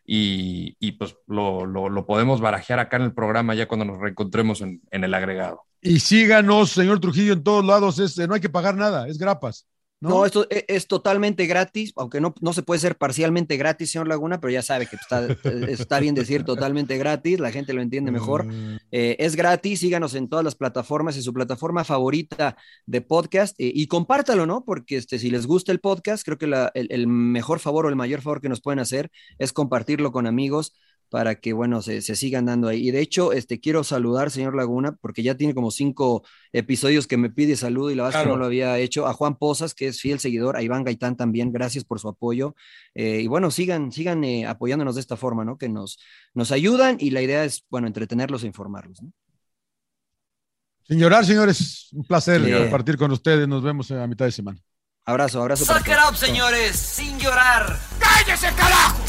y, y pues lo, podemos barajear acá en el programa ya cuando nos reencontremos en, el agregado. Y síganos, señor Trujillo, en todos lados, es, no hay que pagar nada, es grapas. No, no esto es, es, totalmente gratis, aunque no, no se puede ser parcialmente gratis, señor Laguna, pero ya sabe que está, está bien decir totalmente gratis, la gente lo entiende mejor. Eh, es gratis, síganos en todas las plataformas, en su plataforma favorita de podcast eh, y compártalo, ¿no? Porque este, si les gusta el podcast, creo que la, el, el, mejor favor o el mayor favor que nos pueden hacer es compartirlo con amigos para que, bueno, se, se, sigan dando ahí. Y de hecho, este, quiero saludar, señor Laguna, porque ya tiene como cinco episodios que me pide saludo y la verdad claro. es que no lo había hecho. A Juan Posas, que es fiel seguidor, a Iván Gaitán también, gracias por su apoyo. Eh, y bueno, sigan, sigan eh, apoyándonos de esta forma, ¿no? Que nos, nos ayudan y la idea es, bueno, entretenerlos e informarlos, ¿no? Sin llorar, señores, un placer compartir con ustedes. Nos vemos a mitad de semana. Abrazo, abrazo. Suck it up, señores, sin llorar. ¡Cállese, carajo!